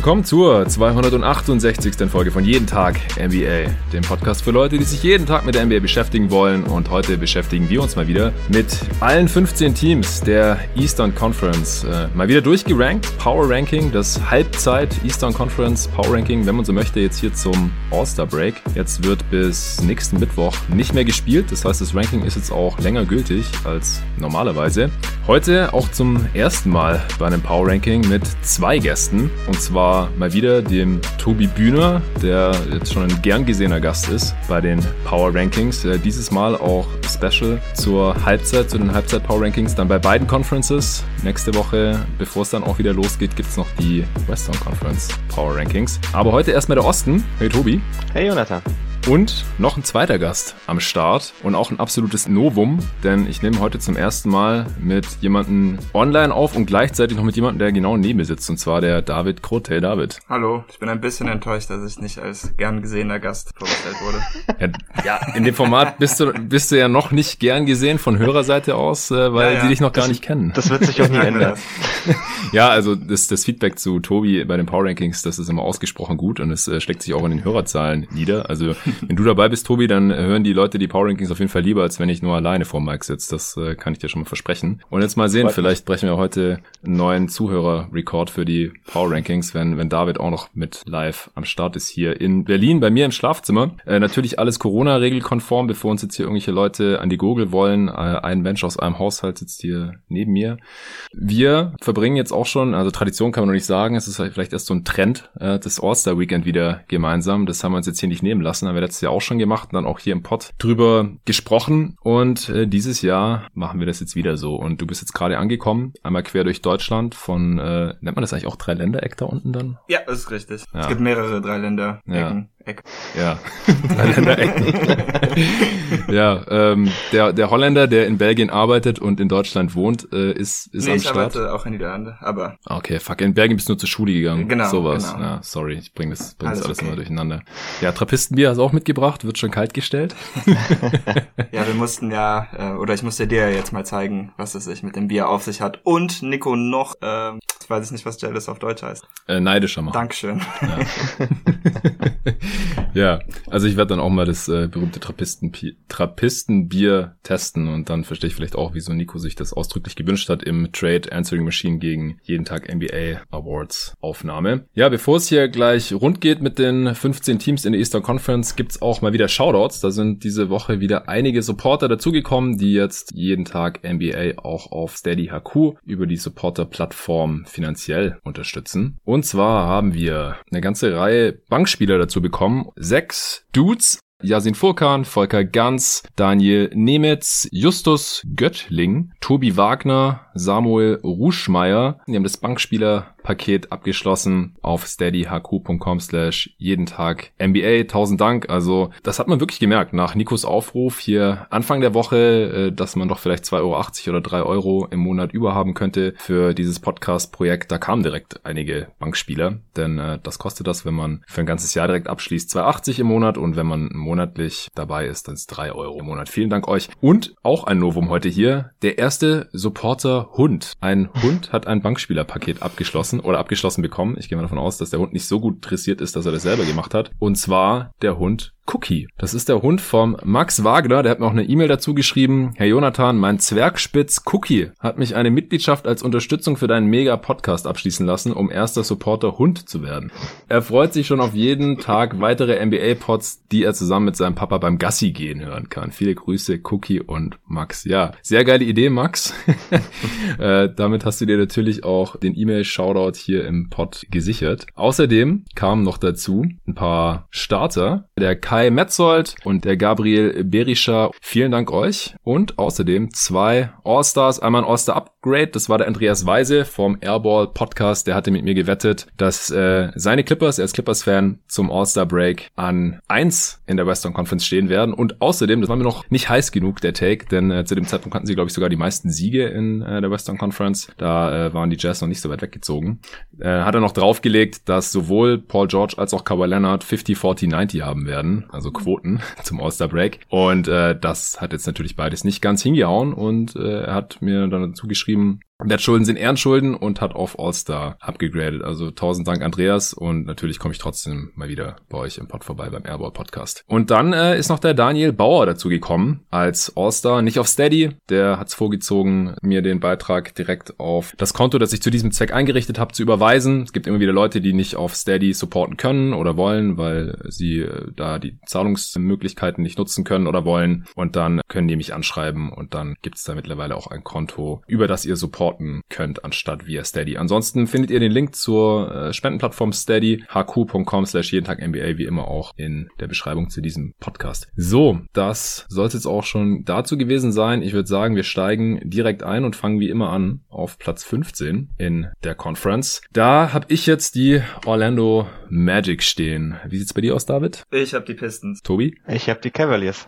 willkommen zur 268. Folge von Jeden Tag NBA, dem Podcast für Leute, die sich jeden Tag mit der NBA beschäftigen wollen. Und heute beschäftigen wir uns mal wieder mit allen 15 Teams der Eastern Conference. Äh, mal wieder durchgerankt, Power Ranking, das Halbzeit Eastern Conference Power Ranking, wenn man so möchte, jetzt hier zum All-Star Break. Jetzt wird bis nächsten Mittwoch nicht mehr gespielt, das heißt, das Ranking ist jetzt auch länger gültig als normalerweise. Heute auch zum ersten Mal bei einem Power Ranking mit zwei Gästen. Und zwar mal wieder dem Tobi Bühner, der jetzt schon ein gern gesehener Gast ist bei den Power Rankings. Dieses Mal auch Special zur Halbzeit, zu den Halbzeit Power Rankings. Dann bei beiden Conferences. Nächste Woche, bevor es dann auch wieder losgeht, gibt es noch die Western Conference Power Rankings. Aber heute erstmal der Osten. Hey Tobi. Hey Jonathan. Und noch ein zweiter Gast am Start und auch ein absolutes Novum, denn ich nehme heute zum ersten Mal mit jemandem online auf und gleichzeitig noch mit jemandem, der genau neben mir sitzt, und zwar der David Kroth. Hey David. Hallo, ich bin ein bisschen enttäuscht, dass ich nicht als gern gesehener Gast vorgestellt wurde. Ja, ja in dem Format bist du, bist du ja noch nicht gern gesehen von Hörerseite aus, äh, weil ja, ja. sie dich noch gar das, nicht kennen. Das wird sich auch nie ändern. ja, also das, das Feedback zu Tobi bei den Power Rankings, das ist immer ausgesprochen gut und es äh, steckt sich auch in den Hörerzahlen nieder. Also wenn du dabei bist, Tobi, dann hören die Leute die Power Rankings auf jeden Fall lieber, als wenn ich nur alleine vor Mike sitze. Das äh, kann ich dir schon mal versprechen. Und jetzt mal sehen, Freut vielleicht brechen wir heute einen neuen Zuhörer-Rekord für die Power Rankings, wenn, wenn David auch noch mit live am Start ist hier in Berlin bei mir im Schlafzimmer. Äh, natürlich alles Corona-regelkonform, bevor uns jetzt hier irgendwelche Leute an die Gurgel wollen. Äh, ein Mensch aus einem Haushalt sitzt hier neben mir. Wir verbringen jetzt auch schon, also Tradition kann man noch nicht sagen, es ist vielleicht erst so ein Trend, äh, das All-Star-Weekend wieder gemeinsam. Das haben wir uns jetzt hier nicht nehmen lassen, haben wir letztes Jahr auch schon gemacht und dann auch hier im Pod drüber gesprochen. Und äh, dieses Jahr machen wir das jetzt wieder so. Und du bist jetzt gerade angekommen, einmal quer durch Deutschland von, äh, nennt man das eigentlich auch Dreiländereck da unten dann? Ja, das ist richtig. Ja. Es gibt mehrere Dreiländerecken. Ja. Eck. Ja, Dreiländerecken. ja, ähm, der, der Holländer, der in Belgien arbeitet und in Deutschland wohnt, äh, ist, ist nee, am Start. ich arbeite auch in Niederlande, aber... Okay, fuck, in Belgien bist du nur zur Schule gegangen. Genau, Sowas. Genau. Ja, sorry, ich bring das, bring alles das alles okay. immer durcheinander. Ja, Trappistenbier hast du auch mitgebracht, wird schon kalt gestellt. ja, wir mussten ja, äh, oder ich musste dir jetzt mal zeigen, was es sich mit dem Bier auf sich hat. Und Nico noch, äh, ich weiß nicht, was Jealous auf Deutsch heißt. Äh, neidischer machen. Dankeschön. Ja. Ja, also ich werde dann auch mal das äh, berühmte Trappisten Trappistenbier testen und dann verstehe ich vielleicht auch, wieso Nico sich das ausdrücklich gewünscht hat im Trade Answering Machine gegen jeden Tag NBA Awards Aufnahme. Ja, bevor es hier gleich rund geht mit den 15 Teams in der Eastern Conference, gibt's auch mal wieder Shoutouts. Da sind diese Woche wieder einige Supporter dazugekommen, die jetzt jeden Tag NBA auch auf Steady HQ über die Supporter-Plattform finanziell unterstützen. Und zwar haben wir eine ganze Reihe Bankspieler dazu bekommen. Sechs Dudes Yasin Furkan, Volker Ganz, Daniel Nemetz, Justus Göttling, Tobi Wagner, Samuel Ruschmeier. Die haben das Bankspieler-Paket abgeschlossen auf steadyhq.com slash jeden Tag NBA. Tausend Dank. Also das hat man wirklich gemerkt nach Nikos Aufruf hier Anfang der Woche, äh, dass man doch vielleicht 2,80 Euro oder 3 Euro im Monat überhaben könnte für dieses Podcast-Projekt. Da kamen direkt einige Bankspieler, denn äh, das kostet das, wenn man für ein ganzes Jahr direkt abschließt, 2,80 im Monat und wenn man monatlich dabei ist, dann ist 3 Euro im Monat. Vielen Dank euch. Und auch ein Novum heute hier. Der erste Supporter Hund. Ein Hund hat ein Bankspielerpaket abgeschlossen oder abgeschlossen bekommen. Ich gehe mal davon aus, dass der Hund nicht so gut dressiert ist, dass er das selber gemacht hat. Und zwar der Hund Cookie. Das ist der Hund vom Max Wagner. Der hat mir auch eine E-Mail dazu geschrieben. Herr Jonathan, mein Zwergspitz Cookie hat mich eine Mitgliedschaft als Unterstützung für deinen Mega-Podcast abschließen lassen, um erster Supporter Hund zu werden. Er freut sich schon auf jeden Tag weitere NBA-Pods, die er zusammen mit seinem Papa beim Gassi gehen hören kann. Viele Grüße, Cookie und Max. Ja, sehr geile Idee, Max. äh, damit hast du dir natürlich auch den E-Mail-Shoutout hier im Pod gesichert. Außerdem kamen noch dazu ein paar Starter. Der Kai Metzold und der Gabriel Berischer. Vielen Dank euch. Und außerdem zwei All-Stars. Einmal ein All-Star Upgrade. Das war der Andreas Weise vom Airball Podcast. Der hatte mit mir gewettet, dass äh, seine Clippers, er ist Clippers-Fan, zum All-Star Break an eins in der Western Conference stehen werden. Und außerdem, das war mir noch nicht heiß genug, der Take, denn äh, zu dem Zeitpunkt hatten sie, glaube ich, sogar die meisten Siege in äh, der Western Conference. Da äh, waren die Jazz noch nicht so weit weggezogen. Äh, hat er noch draufgelegt, dass sowohl Paul George als auch Kawhi Leonard 50, 40, 90 haben werden also Quoten zum All-Star Break. Und äh, das hat jetzt natürlich beides nicht ganz hingehauen und äh, er hat mir dann dazu geschrieben, Wertschulden sind Ehrenschulden und hat auf All-Star abgegradet. Also tausend Dank, Andreas. Und natürlich komme ich trotzdem mal wieder bei euch im Pod vorbei beim Airball Podcast. Und dann äh, ist noch der Daniel Bauer dazu gekommen als All-Star. Nicht auf Steady. Der hat es vorgezogen, mir den Beitrag direkt auf das Konto, das ich zu diesem Zweck eingerichtet habe, zu überweisen. Es gibt immer wieder Leute, die nicht auf Steady supporten können oder wollen, weil sie äh, da die Zahlungsmöglichkeiten nicht nutzen können oder wollen. Und dann können die mich anschreiben und dann gibt es da mittlerweile auch ein Konto, über das ihr Support supporten könnt, anstatt via Steady. Ansonsten findet ihr den Link zur äh, Spendenplattform Steady, hq.com slash jeden Tag NBA, wie immer auch in der Beschreibung zu diesem Podcast. So, das soll es jetzt auch schon dazu gewesen sein. Ich würde sagen, wir steigen direkt ein und fangen wie immer an auf Platz 15 in der Conference. Da habe ich jetzt die Orlando Magic stehen. Wie sieht's bei dir aus, David? Ich habe die Pistons. Tobi? Ich habe die Cavaliers.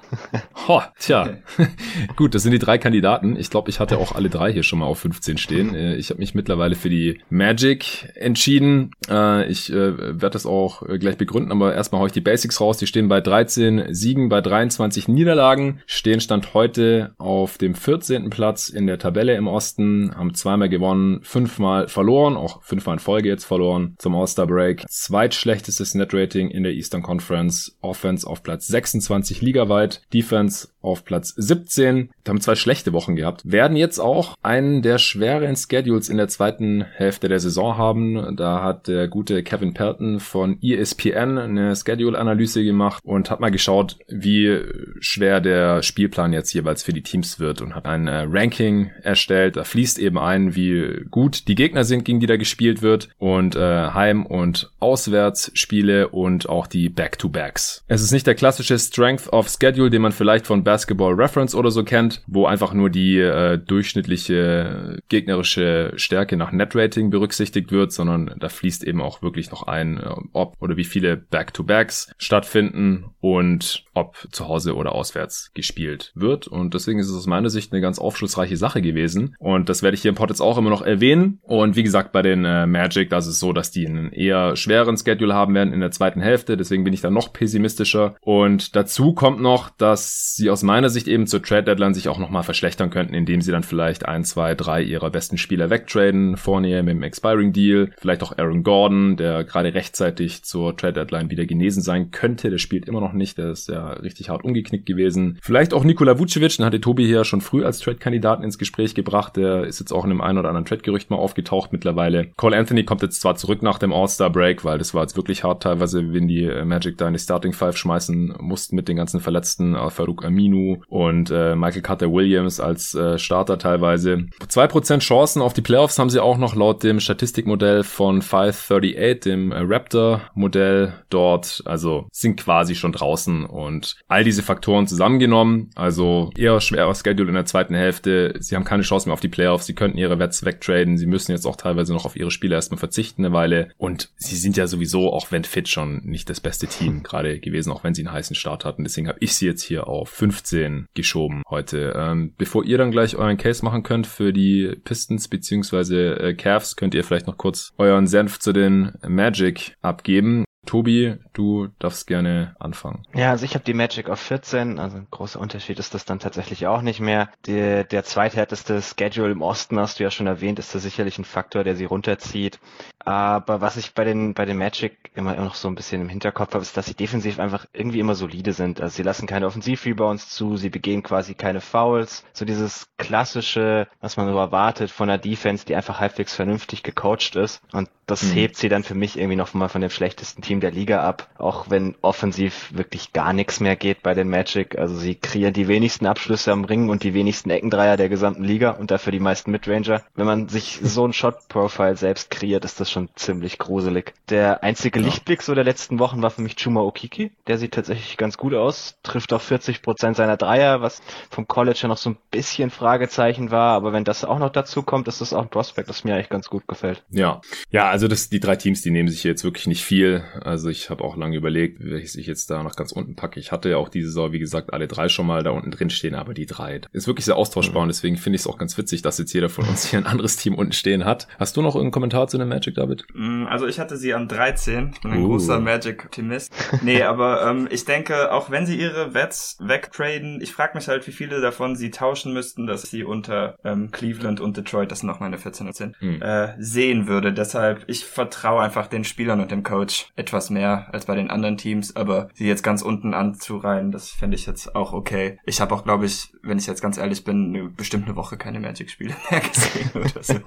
Ho, tja. Gut, das sind die drei Kandidaten. Ich glaube, ich hatte auch alle drei hier schon mal auf 15 stehen. Äh, ich habe mich mittlerweile für die Magic entschieden. Äh, ich äh, werde das auch gleich begründen, aber erstmal haue ich die Basics raus. Die stehen bei 13 Siegen, bei 23 Niederlagen, stehen Stand heute auf dem 14. Platz in der Tabelle im Osten, haben zweimal gewonnen, fünfmal verloren, auch fünfmal in Folge jetzt verloren zum All-Star Break. Zweitschlechtestes Net-Rating in der Eastern Conference, Offense auf Platz 26 ligaweit, Defense auf Platz 17. Haben zwei schlechte Wochen gehabt. Werden jetzt auch einen der schweren Schedules in der zweiten Hälfte der Saison haben. Da hat der gute Kevin Pelton von ESPN eine Schedule-Analyse gemacht und hat mal geschaut, wie schwer der Spielplan jetzt jeweils für die Teams wird und hat ein äh, Ranking erstellt. Da fließt eben ein, wie gut die Gegner sind, gegen die da gespielt wird und äh, Heim- und Auswärtsspiele und auch die Back-to-Backs. Es ist nicht der klassische Strength of Schedule, den man vielleicht von Basketball Reference oder so kennt, wo einfach nur die äh, durchschnittliche gegnerische Stärke nach Net-Rating berücksichtigt wird, sondern da fließt eben auch wirklich noch ein, äh, ob oder wie viele Back-to-Backs stattfinden. Und ob zu Hause oder auswärts gespielt wird. Und deswegen ist es aus meiner Sicht eine ganz aufschlussreiche Sache gewesen. Und das werde ich hier im Pod jetzt auch immer noch erwähnen. Und wie gesagt, bei den äh, Magic, da ist so, dass die einen eher schweren Schedule haben werden in der zweiten Hälfte. Deswegen bin ich da noch pessimistischer. Und dazu kommt noch, dass sie aus aus meiner Sicht eben zur Trade Deadline sich auch nochmal verschlechtern könnten, indem sie dann vielleicht ein, zwei, drei ihrer besten Spieler wegtraden, Fournier mit dem Expiring Deal, vielleicht auch Aaron Gordon, der gerade rechtzeitig zur Trade Deadline wieder genesen sein könnte. Der spielt immer noch nicht, der ist ja richtig hart umgeknickt gewesen. Vielleicht auch Nikola Vucevic, den hatte Tobi hier schon früh als Trade-Kandidaten ins Gespräch gebracht. Der ist jetzt auch in einem ein oder anderen Trade-Gerücht mal aufgetaucht mittlerweile. Cole Anthony kommt jetzt zwar zurück nach dem All-Star-Break, weil das war jetzt wirklich hart teilweise, wenn die Magic da in die Starting Five schmeißen mussten mit den ganzen Verletzten, Farouk Aminu und äh, Michael Carter Williams als äh, Starter teilweise. Zwei Prozent Chancen auf die Playoffs haben sie auch noch laut dem Statistikmodell von 538, dem äh, Raptor-Modell dort. Also sind quasi schon draußen und all diese Faktoren zusammengenommen. Also eher schwerer Schedule in der zweiten Hälfte. Sie haben keine Chance mehr auf die Playoffs. Sie könnten ihre Wets wegtraden. Sie müssen jetzt auch teilweise noch auf ihre Spieler erstmal verzichten eine Weile. Und sie sind ja sowieso, auch wenn fit, schon nicht das beste Team gerade gewesen, auch wenn sie einen heißen Start hatten. Deswegen habe ich sie jetzt hier auf 15 15 geschoben heute. Ähm, bevor ihr dann gleich euren Case machen könnt für die Pistons beziehungsweise äh, Cavs, könnt ihr vielleicht noch kurz euren Senf zu den Magic abgeben. Tobi, du darfst gerne anfangen. Ja, also ich habe die Magic auf 14, also ein großer Unterschied ist das dann tatsächlich auch nicht mehr. Der, der zweithärteste Schedule im Osten, hast du ja schon erwähnt, ist da sicherlich ein Faktor, der sie runterzieht. Aber was ich bei den, bei den Magic immer noch so ein bisschen im Hinterkopf habe, ist, dass sie defensiv einfach irgendwie immer solide sind. Also sie lassen keine Offensiv-Rebounds zu, sie begehen quasi keine Fouls. So dieses klassische, was man so erwartet von einer Defense, die einfach halbwegs vernünftig gecoacht ist. Und das mhm. hebt sie dann für mich irgendwie noch mal von dem schlechtesten Team der Liga ab, auch wenn offensiv wirklich gar nichts mehr geht bei den Magic. Also sie kreieren die wenigsten Abschlüsse am Ring und die wenigsten Eckendreier der gesamten Liga und dafür die meisten Midranger. Wenn man sich so ein Shot-Profile selbst kreiert, ist das schon ziemlich gruselig. Der einzige ja. Lichtblick so der letzten Wochen war für mich Chuma Okiki. Der sieht tatsächlich ganz gut aus, trifft auch 40 Prozent seiner Dreier, was vom College ja noch so ein bisschen Fragezeichen war. Aber wenn das auch noch dazu kommt, ist das auch ein Prospect, das mir eigentlich ganz gut gefällt. Ja, ja, also das, die drei Teams, die nehmen sich jetzt wirklich nicht viel. Also ich habe auch lange überlegt, welches ich jetzt da nach ganz unten packe. Ich hatte ja auch diese Saison, wie gesagt, alle drei schon mal da unten drin stehen, aber die drei ist wirklich sehr austauschbar mhm. und deswegen finde ich es auch ganz witzig, dass jetzt jeder von uns hier ein anderes Team unten stehen hat. Hast du noch irgendeinen Kommentar zu dem Magic, David? Mm, also ich hatte sie an 13. Ich bin ein uh. großer Magic-Optimist. Nee, aber ähm, ich denke, auch wenn sie ihre Wets wegtraden, ich frage mich halt, wie viele davon sie tauschen müssten, dass sie unter ähm, Cleveland und Detroit, das sind noch meine 14 sind, mhm. äh, sehen würde. Deshalb, ich vertraue einfach den Spielern und dem Coach etwas mehr als bei den anderen Teams, aber sie jetzt ganz unten anzureihen, das fände ich jetzt auch okay. Ich habe auch, glaube ich, wenn ich jetzt ganz ehrlich bin, eine, bestimmt eine Woche keine Magic-Spiele mehr gesehen oder so.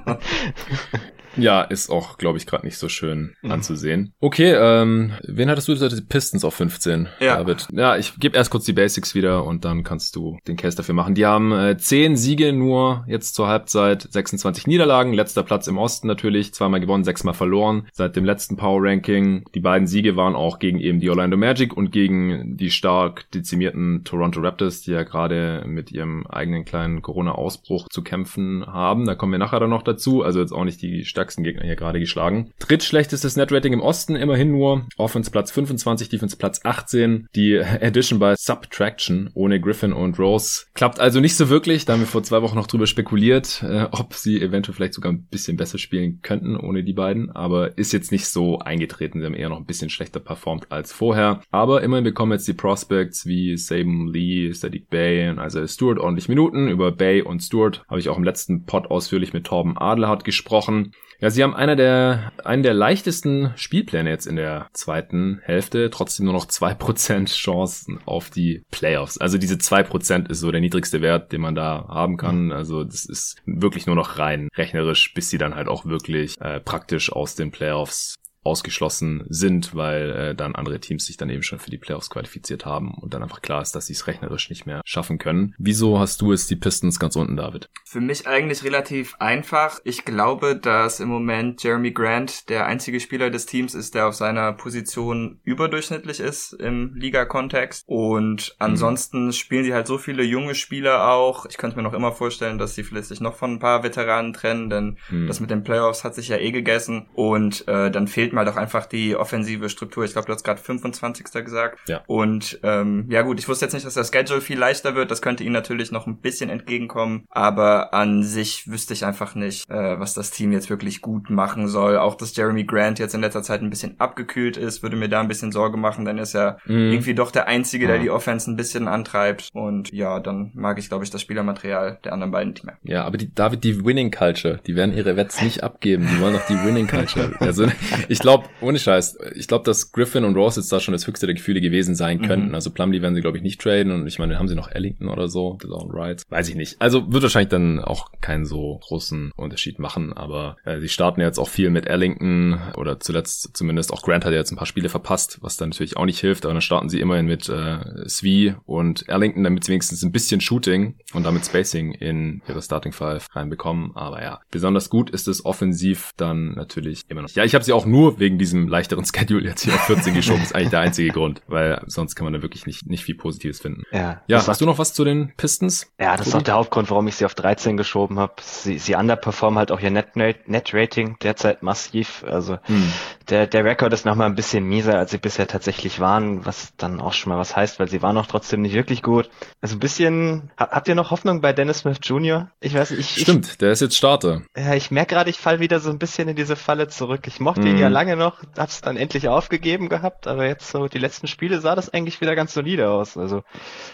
Ja, ist auch, glaube ich, gerade nicht so schön mhm. anzusehen. Okay, ähm, wen hattest du gesagt? Die Pistons auf 15, ja. David. Ja, ich gebe erst kurz die Basics wieder und dann kannst du den Case dafür machen. Die haben äh, 10 Siege nur jetzt zur Halbzeit, 26 Niederlagen, letzter Platz im Osten natürlich, zweimal gewonnen, sechsmal verloren seit dem letzten Power Ranking. Die beiden Siege waren auch gegen eben die Orlando Magic und gegen die stark dezimierten Toronto Raptors, die ja gerade mit ihrem eigenen kleinen Corona-Ausbruch zu kämpfen haben. Da kommen wir nachher dann noch dazu. Also jetzt auch nicht die stärksten stärksten Gegner hier gerade geschlagen. Drittschlechtestes Netrating im Osten, immerhin nur. Offense Platz 25, Defense Platz 18. Die Addition bei Subtraction ohne Griffin und Rose klappt also nicht so wirklich. Da haben wir vor zwei Wochen noch drüber spekuliert, äh, ob sie eventuell vielleicht sogar ein bisschen besser spielen könnten ohne die beiden. Aber ist jetzt nicht so eingetreten. Sie haben eher noch ein bisschen schlechter performt als vorher. Aber immerhin bekommen jetzt die Prospects wie Saban Lee, Sadiq Bay und also Stewart ordentlich Minuten. Über Bay und Stewart habe ich auch im letzten Pod ausführlich mit Torben Adelhardt gesprochen. Ja, sie haben einer der, einen der leichtesten Spielpläne jetzt in der zweiten Hälfte, trotzdem nur noch zwei Prozent Chancen auf die Playoffs. Also diese zwei Prozent ist so der niedrigste Wert, den man da haben kann. Also das ist wirklich nur noch rein rechnerisch, bis sie dann halt auch wirklich äh, praktisch aus den Playoffs ausgeschlossen sind, weil äh, dann andere Teams sich dann eben schon für die Playoffs qualifiziert haben und dann einfach klar ist, dass sie es rechnerisch nicht mehr schaffen können. Wieso hast du jetzt die Pistons ganz unten, David? Für mich eigentlich relativ einfach. Ich glaube, dass im Moment Jeremy Grant der einzige Spieler des Teams ist, der auf seiner Position überdurchschnittlich ist im Liga-Kontext. Und ansonsten mhm. spielen sie halt so viele junge Spieler auch. Ich könnte mir noch immer vorstellen, dass sie vielleicht sich noch von ein paar Veteranen trennen, denn mhm. das mit den Playoffs hat sich ja eh gegessen. Und äh, dann fehlt mal doch einfach die offensive Struktur. Ich glaube, du hast gerade 25. gesagt. Ja. Und ähm, ja gut, ich wusste jetzt nicht, dass der Schedule viel leichter wird. Das könnte ihnen natürlich noch ein bisschen entgegenkommen. Aber an sich wüsste ich einfach nicht, äh, was das Team jetzt wirklich gut machen soll. Auch dass Jeremy Grant jetzt in letzter Zeit ein bisschen abgekühlt ist, würde mir da ein bisschen Sorge machen. Denn er ist ja mhm. irgendwie doch der Einzige, der die Offense ein bisschen antreibt. Und ja, dann mag ich, glaube ich, das Spielermaterial der anderen beiden Teams. Ja, aber die David, die Winning Culture, die werden ihre Wets nicht abgeben. Die wollen doch die Winning Culture. Also ich glaube, ohne Scheiß, ich glaube, dass Griffin und Ross jetzt da schon das höchste der Gefühle gewesen sein mhm. könnten. Mhm. Also Plumlee werden sie, glaube ich, nicht traden und ich meine, haben sie noch Ellington oder so, Rides. Weiß ich nicht. Also wird wahrscheinlich dann auch keinen so großen Unterschied machen, aber äh, sie starten jetzt auch viel mit Ellington oder zuletzt zumindest auch Grant hat ja jetzt ein paar Spiele verpasst, was dann natürlich auch nicht hilft, aber dann starten sie immerhin mit äh, Svi und Ellington, damit sie wenigstens ein bisschen Shooting und damit Spacing in ihre Starting Five reinbekommen. Aber ja, besonders gut ist es offensiv dann natürlich immer noch. Ja, ich habe sie auch nur wegen diesem leichteren Schedule jetzt hier auf 14 geschoben, ist eigentlich der einzige Grund, weil sonst kann man da wirklich nicht, nicht viel Positives finden. Ja, ja hast du noch was zu den Pistons? Ja, das Tobi? ist auch der Hauptgrund, warum ich sie auf 13 geschoben habe. Sie, sie underperformen halt auch ihr Net-Rating Net derzeit massiv. Also hm. der, der Rekord ist nochmal ein bisschen mieser, als sie bisher tatsächlich waren, was dann auch schon mal was heißt, weil sie waren auch trotzdem nicht wirklich gut. Also ein bisschen, habt ihr noch Hoffnung bei Dennis Smith Jr.? Ich weiß nicht. Ich, Stimmt, ich, der ist jetzt Starter. Ja, ich merke gerade, ich fall wieder so ein bisschen in diese Falle zurück. Ich mochte hm. ihn ja lange noch, hab's dann endlich aufgegeben gehabt, aber jetzt so die letzten Spiele sah das eigentlich wieder ganz solide aus. Also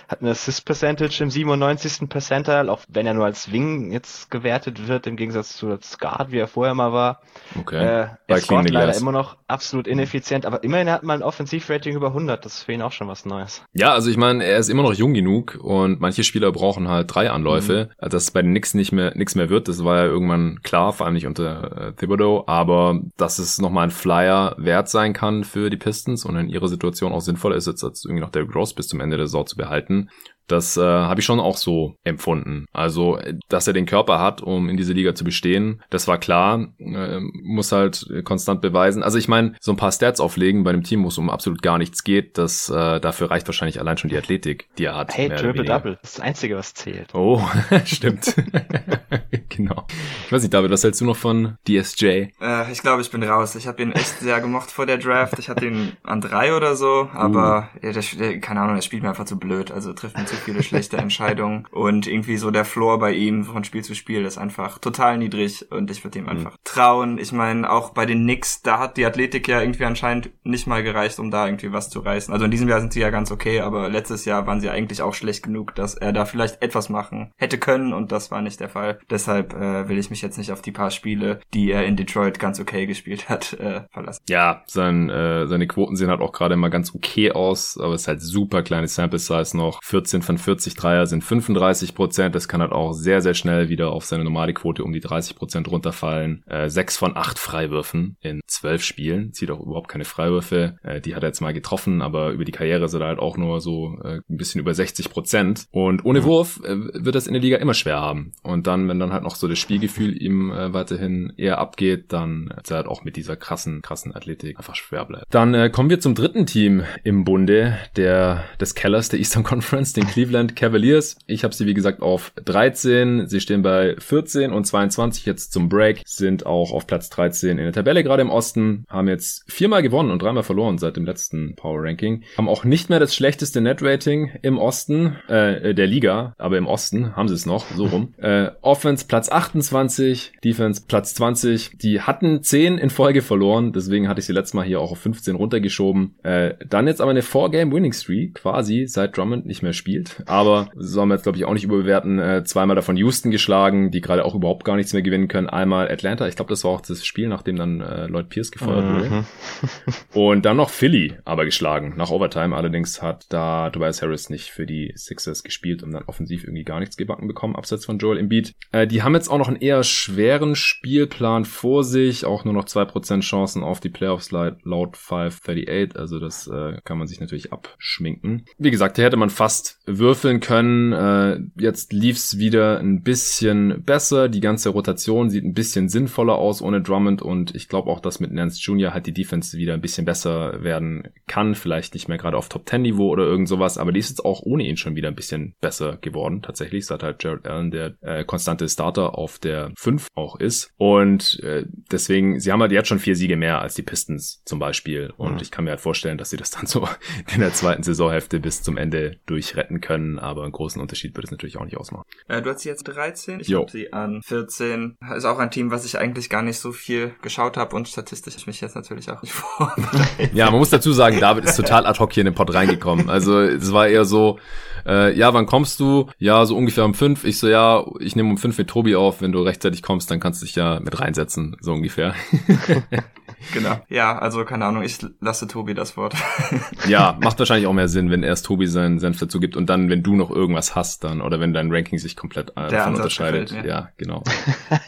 hat eine Assist Percentage im 97. Percentile, auch wenn er nur als Wing jetzt gewertet wird, im Gegensatz zu als Guard, wie er vorher mal war. Okay. Äh, er ist leider immer noch absolut ineffizient, aber immerhin hat man ein Offensivrating über 100, das ist für ihn auch schon was Neues. Ja, also ich meine, er ist immer noch jung genug und manche Spieler brauchen halt drei Anläufe, mhm. dass bei den Knicks nicht mehr, nichts mehr wird, das war ja irgendwann klar, vor allem nicht unter äh, Thibodeau, aber dass es nochmal ein Flyer wert sein kann für die Pistons und in ihrer Situation auch sinnvoller ist, jetzt als irgendwie noch der Gross bis zum Ende der Saison zu behalten. Das äh, habe ich schon auch so empfunden. Also, dass er den Körper hat, um in diese Liga zu bestehen, das war klar. Äh, muss halt konstant beweisen. Also ich meine, so ein paar Stats auflegen bei einem Team, wo es um absolut gar nichts geht, das äh, dafür reicht wahrscheinlich allein schon die Athletik, die er hat. Hey, Triple Double, das ist das Einzige, was zählt. Oh, stimmt. genau. Ich weiß nicht, David, was hältst du noch von DSJ? Äh, ich glaube, ich bin raus. Ich habe ihn echt sehr gemocht vor der Draft. Ich hatte ihn an drei oder so, aber uh. ja, der, keine Ahnung, er spielt mir einfach zu blöd. Also trifft mir zu viele schlechte Entscheidungen und irgendwie so der Floor bei ihm von Spiel zu Spiel ist einfach total niedrig und ich würde ihm mhm. einfach trauen. Ich meine, auch bei den Knicks, da hat die Athletik ja irgendwie anscheinend nicht mal gereicht, um da irgendwie was zu reißen. Also in diesem Jahr sind sie ja ganz okay, aber letztes Jahr waren sie eigentlich auch schlecht genug, dass er da vielleicht etwas machen hätte können und das war nicht der Fall. Deshalb äh, will ich mich jetzt nicht auf die paar Spiele, die er in Detroit ganz okay gespielt hat, äh, verlassen. Ja, sein, äh, seine Quoten sehen halt auch gerade mal ganz okay aus, aber es ist halt super kleine Sample Size noch. 14 von 40 Dreier sind 35 Prozent. Das kann halt auch sehr, sehr schnell wieder auf seine normale Quote um die 30 Prozent runterfallen. Äh, 6 von 8 Freiwürfen in 12 Spielen. Zieht auch überhaupt keine Freiwürfe. Äh, die hat er jetzt mal getroffen, aber über die Karriere ist er halt auch nur so äh, ein bisschen über 60 Prozent. Und ohne mhm. Wurf äh, wird das in der Liga immer schwer haben. Und dann, wenn dann halt noch so das Spielgefühl ihm äh, weiterhin eher abgeht, dann ist er halt auch mit dieser krassen, krassen Athletik einfach schwer bleibt. Dann äh, kommen wir zum dritten Team im Bunde der des Kellers der Eastern Conference, den Cleveland Cavaliers. Ich habe sie wie gesagt auf 13. Sie stehen bei 14 und 22 jetzt zum Break, sind auch auf Platz 13 in der Tabelle gerade im Osten, haben jetzt viermal gewonnen und dreimal verloren seit dem letzten Power Ranking, haben auch nicht mehr das schlechteste Net Rating im Osten äh, der Liga, aber im Osten haben sie es noch so rum. Äh, Offense Platz 28, Defense Platz 20. Die hatten 10 in Folge verloren, deswegen hatte ich sie letztes Mal hier auch auf 15 runtergeschoben. Äh, dann jetzt aber eine 4-Game Winning Streak quasi, seit Drummond nicht mehr spielt. Aber soll man jetzt glaube ich auch nicht überbewerten. Äh, zweimal davon Houston geschlagen, die gerade auch überhaupt gar nichts mehr gewinnen können. Einmal Atlanta, ich glaube das war auch das Spiel, nachdem dann äh, Lloyd Pierce gefeuert mhm. wurde. Und dann noch Philly aber geschlagen, nach Overtime. Allerdings hat da Tobias Harris nicht für die Sixers gespielt und dann offensiv irgendwie gar nichts gebacken bekommen, abseits von Joel Embiid. Äh, die haben jetzt auch noch einen eher schweren Spielplan vor sich, auch nur noch zwei Prozent Chancen auf die Playoffs laut 538, also das äh, kann man sich natürlich abschminken. Wie gesagt, hier hätte man fast würfeln können. Äh, jetzt lief's wieder ein bisschen besser. Die ganze Rotation sieht ein bisschen sinnvoller aus ohne Drummond und ich glaube auch, dass mit Nance Jr. halt die Defense wieder ein bisschen besser werden kann. Vielleicht nicht mehr gerade auf Top 10 Niveau oder irgend sowas, aber die ist jetzt auch ohne ihn schon wieder ein bisschen besser geworden. Tatsächlich, seit halt Jared Allen der äh, konstante Starter auf der 5 auch ist. Und äh, deswegen, sie haben halt jetzt schon vier Siege mehr als die Pistons zum Beispiel. Und mhm. ich kann mir halt vorstellen, dass sie das dann so in der zweiten Saisonhälfte bis zum Ende durchretten können. Aber einen großen Unterschied wird es natürlich auch nicht ausmachen. Äh, du hast sie jetzt 13, ich habe sie an 14. Ist auch ein Team, was ich eigentlich gar nicht so viel geschaut habe und statistisch ich mich jetzt natürlich auch nicht vorbereitet. ja, man muss dazu sagen, David ist total ad hoc hier in den Pod reingekommen. Also es war eher so, äh, ja, wann kommst du? Ja, so ungefähr um fünf. Ich so, ja, ich nehme um fünf mit Tobi auf. Wenn du rechtzeitig kommst, dann kannst du dich ja mit reinsetzen, so ungefähr. genau. Ja, also keine Ahnung, ich lasse Tobi das Wort. ja, macht wahrscheinlich auch mehr Sinn, wenn erst Tobi seinen Senf dazu gibt und dann, wenn du noch irgendwas hast, dann, oder wenn dein Ranking sich komplett äh, davon unterscheidet. Ja, genau.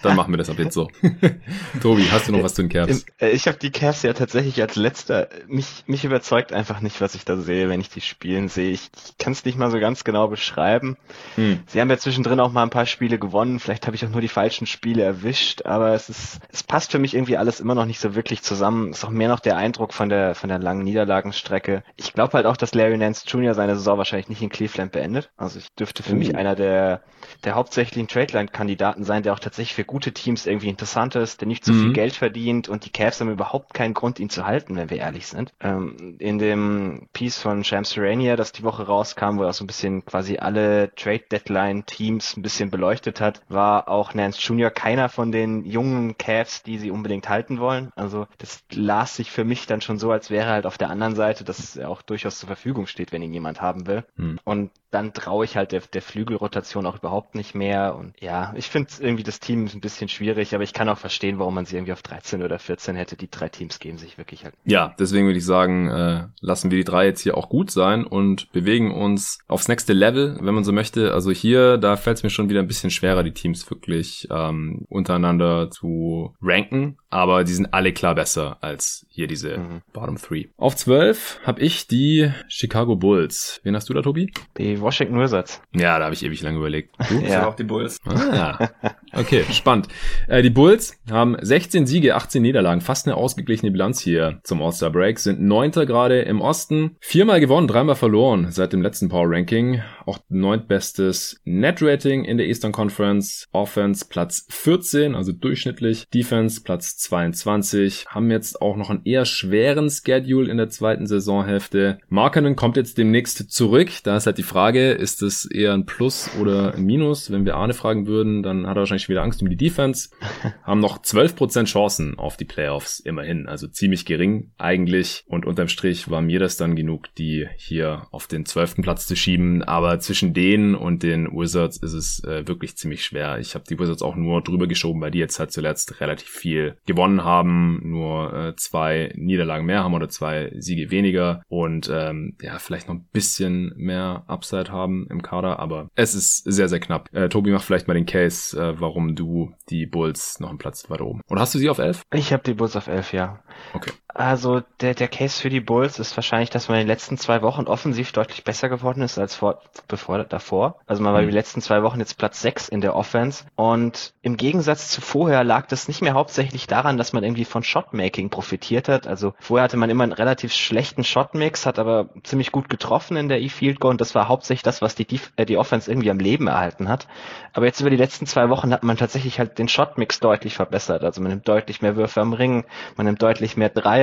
Dann machen wir das ab jetzt so. Tobi, hast du noch was zu den Cavs? Äh, ich habe die Cavs ja tatsächlich als letzter. Mich, mich überzeugt einfach nicht, was ich da sehe, wenn ich die spielen sehe. Ich, ich kann es nicht mal so ganz genau beschreiben. Hm. Sie haben ja zwischendrin auch mal ein paar Spiele gewonnen. Vielleicht habe ich auch nur die falschen Spiele erwischt, aber es ist, es passt für mich irgendwie alles immer noch nicht so wirklich zusammen. Ist auch mehr noch der Eindruck von der, von der langen Niederlagenstrecke. Ich glaube halt auch, dass Larry Nance Jr. seine Saison wahrscheinlich nicht in Cleveland beendet. Also ich dürfte für uh. mich einer der, der hauptsächlichen Trade-Line-Kandidaten sein, der auch tatsächlich für gute Teams irgendwie interessant ist, der nicht zu so mhm. viel Geld verdient und die Cavs haben überhaupt keinen Grund, ihn zu halten, wenn wir ehrlich sind. Ähm, in dem Piece von Shams Serenia, das die Woche rauskam, wo er auch so ein bisschen quasi alle Trade-Deadline-Teams ein bisschen beleuchtet hat, war auch Nance Jr. keiner von den jungen Cavs, die sie unbedingt halten wollen. Also das las sich für mich dann schon so, als wäre halt auf der anderen Seite, dass er auch durchaus zur Verfügung steht, wenn ihn jemand haben will. Mhm. Und dann traue ich halt der, der Flügelrotation auch überhaupt nicht mehr. Und ja, ich finde irgendwie das Team ein bisschen schwierig, aber ich kann auch verstehen, warum man sie irgendwie auf 13 oder 14 hätte. Die drei Teams geben sich wirklich halt. Ja, deswegen würde ich sagen, äh, lassen wir die drei jetzt hier auch gut sein und bewegen uns aufs nächste Level, wenn man so möchte. Also hier, da fällt es mir schon wieder ein bisschen schwerer, die Teams wirklich ähm, untereinander zu ranken. Aber die sind alle klar besser als hier diese mhm. Bottom Three. Auf 12 habe ich die Chicago Bulls. Wen hast du da, Tobi? Die Washington Wizards. Ja, da habe ich ewig lange überlegt. Du? ja. auch die Bulls. Ah, okay, spannend. Äh, die Bulls haben 16 Siege, 18 Niederlagen, fast eine ausgeglichene Bilanz hier zum All-Star Break, sind neunter gerade im Osten, viermal gewonnen, dreimal verloren seit dem letzten Power Ranking, auch neuntbestes Net Rating in der Eastern Conference, Offense Platz 14, also durchschnittlich, Defense Platz 22, haben jetzt auch noch einen eher schweren Schedule in der zweiten Saisonhälfte. Markenen kommt jetzt demnächst zurück, da ist halt die Frage, ist es eher ein Plus oder ein Minus? Wenn wir Arne fragen würden, dann hat er wahrscheinlich wieder Angst um die Defense, haben noch 12% Chancen auf die Playoffs immerhin, also ziemlich gering eigentlich. Und unterm Strich war mir das dann genug, die hier auf den zwölften Platz zu schieben, aber zwischen denen und den Wizards ist es äh, wirklich ziemlich schwer. Ich habe die Wizards auch nur drüber geschoben, weil die jetzt halt zuletzt relativ viel gewonnen haben, nur äh, zwei Niederlagen mehr haben oder zwei Siege weniger. Und ähm, ja, vielleicht noch ein bisschen mehr Upside haben im Kader, aber es ist sehr, sehr knapp. Äh, Tobi, mach vielleicht mal den Case, äh, warum du die Bulls noch einen Platz weiter oben. Oder hast du sie auf 11? Ich habe die Bulls auf 11, ja. Okay. Also der, der Case für die Bulls ist wahrscheinlich, dass man in den letzten zwei Wochen offensiv deutlich besser geworden ist als vor, bevor, davor. Also man war mhm. die letzten zwei Wochen jetzt Platz sechs in der Offense. Und im Gegensatz zu vorher lag das nicht mehr hauptsächlich daran, dass man irgendwie von Shotmaking profitiert hat. Also vorher hatte man immer einen relativ schlechten Shotmix, hat aber ziemlich gut getroffen in der E-Field Goal und das war hauptsächlich das, was die, äh, die Offense irgendwie am Leben erhalten hat. Aber jetzt über die letzten zwei Wochen hat man tatsächlich halt den Shotmix deutlich verbessert. Also man nimmt deutlich mehr Würfe am Ring, man nimmt deutlich mehr Dreier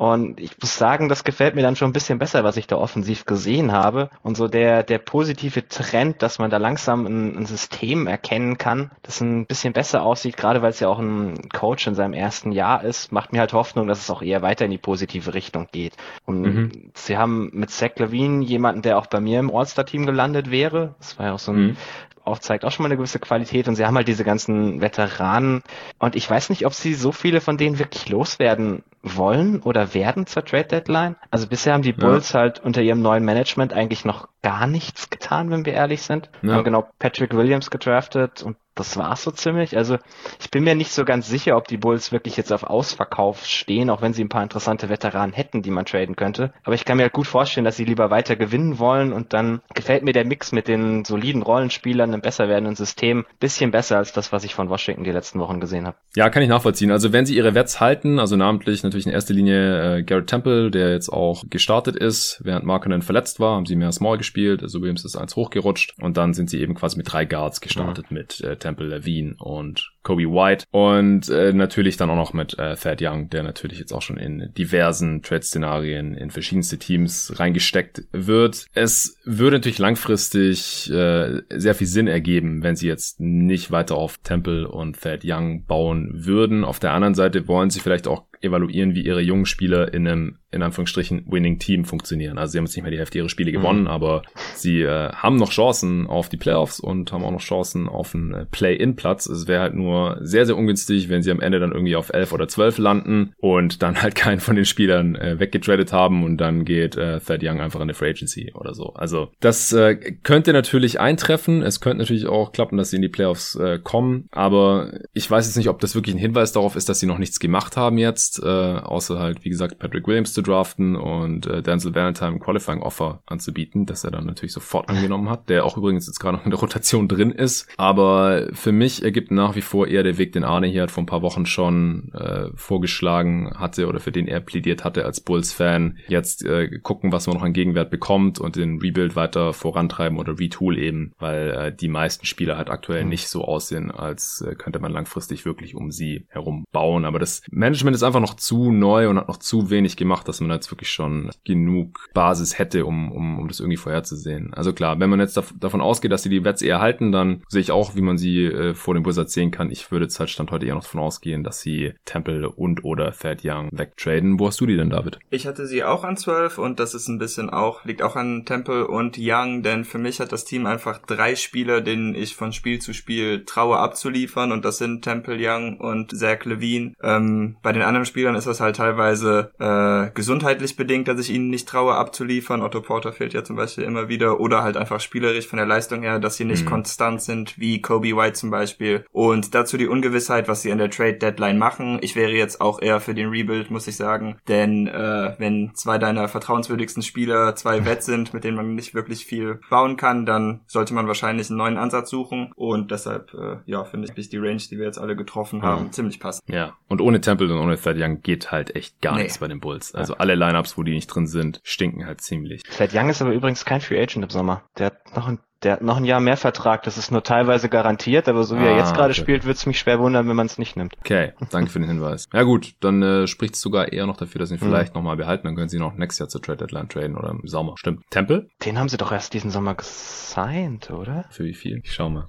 und ich muss sagen, das gefällt mir dann schon ein bisschen besser, was ich da offensiv gesehen habe. Und so der, der positive Trend, dass man da langsam ein, ein System erkennen kann, das ein bisschen besser aussieht, gerade weil es ja auch ein Coach in seinem ersten Jahr ist, macht mir halt Hoffnung, dass es auch eher weiter in die positive Richtung geht. Und mhm. sie haben mit Zach Levine jemanden, der auch bei mir im All-Star-Team gelandet wäre. Das war ja auch so ein mhm auch zeigt auch schon mal eine gewisse Qualität und sie haben halt diese ganzen Veteranen und ich weiß nicht, ob sie so viele von denen wirklich loswerden wollen oder werden zur Trade Deadline. Also bisher haben die Bulls ja. halt unter ihrem neuen Management eigentlich noch gar nichts getan, wenn wir ehrlich sind. Ja. Haben genau Patrick Williams gedraftet und das war's so ziemlich. Also ich bin mir nicht so ganz sicher, ob die Bulls wirklich jetzt auf Ausverkauf stehen, auch wenn sie ein paar interessante Veteranen hätten, die man traden könnte. Aber ich kann mir halt gut vorstellen, dass sie lieber weiter gewinnen wollen und dann gefällt mir der Mix mit den soliden Rollenspielern, einem besser werdenden System, bisschen besser als das, was ich von Washington die letzten Wochen gesehen habe. Ja, kann ich nachvollziehen. Also wenn sie ihre Wets halten, also namentlich natürlich in erster Linie äh, Garrett Temple, der jetzt auch gestartet ist, während Markinen verletzt war, haben sie mehr Small gespielt, also Williams ist eins hochgerutscht und dann sind sie eben quasi mit drei Guards gestartet ja. mit äh, Temple, Levine und Kobe White und äh, natürlich dann auch noch mit äh, Thad Young, der natürlich jetzt auch schon in diversen Trade-Szenarien in verschiedenste Teams reingesteckt wird. Es würde natürlich langfristig äh, sehr viel Sinn ergeben, wenn sie jetzt nicht weiter auf Temple und Thad Young bauen würden. Auf der anderen Seite wollen sie vielleicht auch evaluieren, wie ihre jungen Spieler in einem, in Anführungsstrichen, Winning Team funktionieren. Also sie haben jetzt nicht mehr die Hälfte ihrer Spiele gewonnen, mhm. aber sie äh, haben noch Chancen auf die Playoffs und haben auch noch Chancen auf einen äh, Play-In-Platz. Es wäre halt nur sehr, sehr ungünstig, wenn sie am Ende dann irgendwie auf 11 oder 12 landen und dann halt keinen von den Spielern äh, weggetradet haben und dann geht äh, Thad Young einfach in eine Free Agency oder so. Also das äh, könnte natürlich eintreffen. Es könnte natürlich auch klappen, dass sie in die Playoffs äh, kommen, aber ich weiß jetzt nicht, ob das wirklich ein Hinweis darauf ist, dass sie noch nichts gemacht haben jetzt jetzt, äh, außer halt, wie gesagt, Patrick Williams zu draften und äh, Denzel Valentine Qualifying Offer anzubieten, das er dann natürlich sofort angenommen hat, der auch übrigens jetzt gerade noch in der Rotation drin ist. Aber für mich ergibt nach wie vor eher der Weg, den Arne hier hat vor ein paar Wochen schon äh, vorgeschlagen hatte oder für den er plädiert hatte als Bulls-Fan. Jetzt äh, gucken, was man noch an Gegenwert bekommt und den Rebuild weiter vorantreiben oder retool eben, weil äh, die meisten Spieler halt aktuell nicht so aussehen, als äh, könnte man langfristig wirklich um sie herum bauen. Aber das Management ist einfach einfach noch zu neu und hat noch zu wenig gemacht, dass man jetzt wirklich schon genug Basis hätte, um, um, um das irgendwie vorherzusehen. Also klar, wenn man jetzt davon ausgeht, dass sie die Wets eher halten, dann sehe ich auch, wie man sie äh, vor dem Wizards sehen kann. Ich würde jetzt halt Stand heute eher noch davon ausgehen, dass sie Temple und oder Thad Young wegtraden. Wo hast du die denn, David? Ich hatte sie auch an 12 und das ist ein bisschen auch, liegt auch an Temple und Young, denn für mich hat das Team einfach drei Spieler, denen ich von Spiel zu Spiel traue abzuliefern und das sind Temple Young und Zach Levine. Ähm, bei den anderen Spielern ist das halt teilweise äh, gesundheitlich bedingt, dass ich ihnen nicht traue abzuliefern. Otto Porter fehlt ja zum Beispiel immer wieder. Oder halt einfach spielerisch von der Leistung her, dass sie nicht mhm. konstant sind, wie Kobe White zum Beispiel. Und dazu die Ungewissheit, was sie an der Trade Deadline machen. Ich wäre jetzt auch eher für den Rebuild, muss ich sagen. Denn äh, wenn zwei deiner vertrauenswürdigsten Spieler zwei Wett sind, mit denen man nicht wirklich viel bauen kann, dann sollte man wahrscheinlich einen neuen Ansatz suchen. Und deshalb, äh, ja, finde ich die Range, die wir jetzt alle getroffen haben, ja. ziemlich passend. Ja, und ohne Temple und ohne Thad Young geht halt echt gar nee. nichts bei den Bulls. Also ja. alle Lineups, wo die nicht drin sind, stinken halt ziemlich. Thad Young ist aber übrigens kein Free Agent im Sommer. Der hat noch ein der hat noch ein Jahr mehr Vertrag, das ist nur teilweise garantiert, aber so wie ah, er jetzt gerade okay. spielt, würde es mich schwer wundern, wenn man es nicht nimmt. Okay, danke für den Hinweis. Ja gut, dann äh, spricht es sogar eher noch dafür, dass sie ihn mhm. vielleicht nochmal behalten, dann können sie noch nächstes Jahr zur Trade Deadline traden oder im Sommer. Stimmt. Temple? Den haben sie doch erst diesen Sommer gesigned, oder? Für wie viel? Ich schau mal.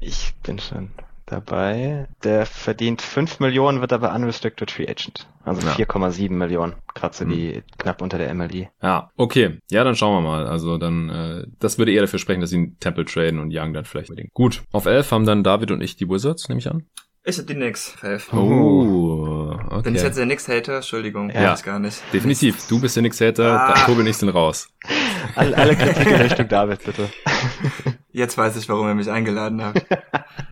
Ich bin schon dabei. Der verdient 5 Millionen, wird aber unrestricted free agent. Also ja. 4,7 Millionen. Gerade so die hm. knapp unter der MLE. Ja, okay. Ja, dann schauen wir mal. Also dann, äh, das würde eher dafür sprechen, dass sie Temple traden und Young dann vielleicht unbedingt. Gut. Auf 11 haben dann David und ich die Wizards, nehme ich an. Ich hab die Knicks, Elf. Oh, okay. Bin ich jetzt der Knicks-Hater? Entschuldigung, ja. ich gar nicht. Definitiv. Du bist der Knicks-Hater, ah. da Kurbel nicht sind raus. alle, alle Kritik in Richtung David, bitte. Jetzt weiß ich, warum ihr mich eingeladen habt.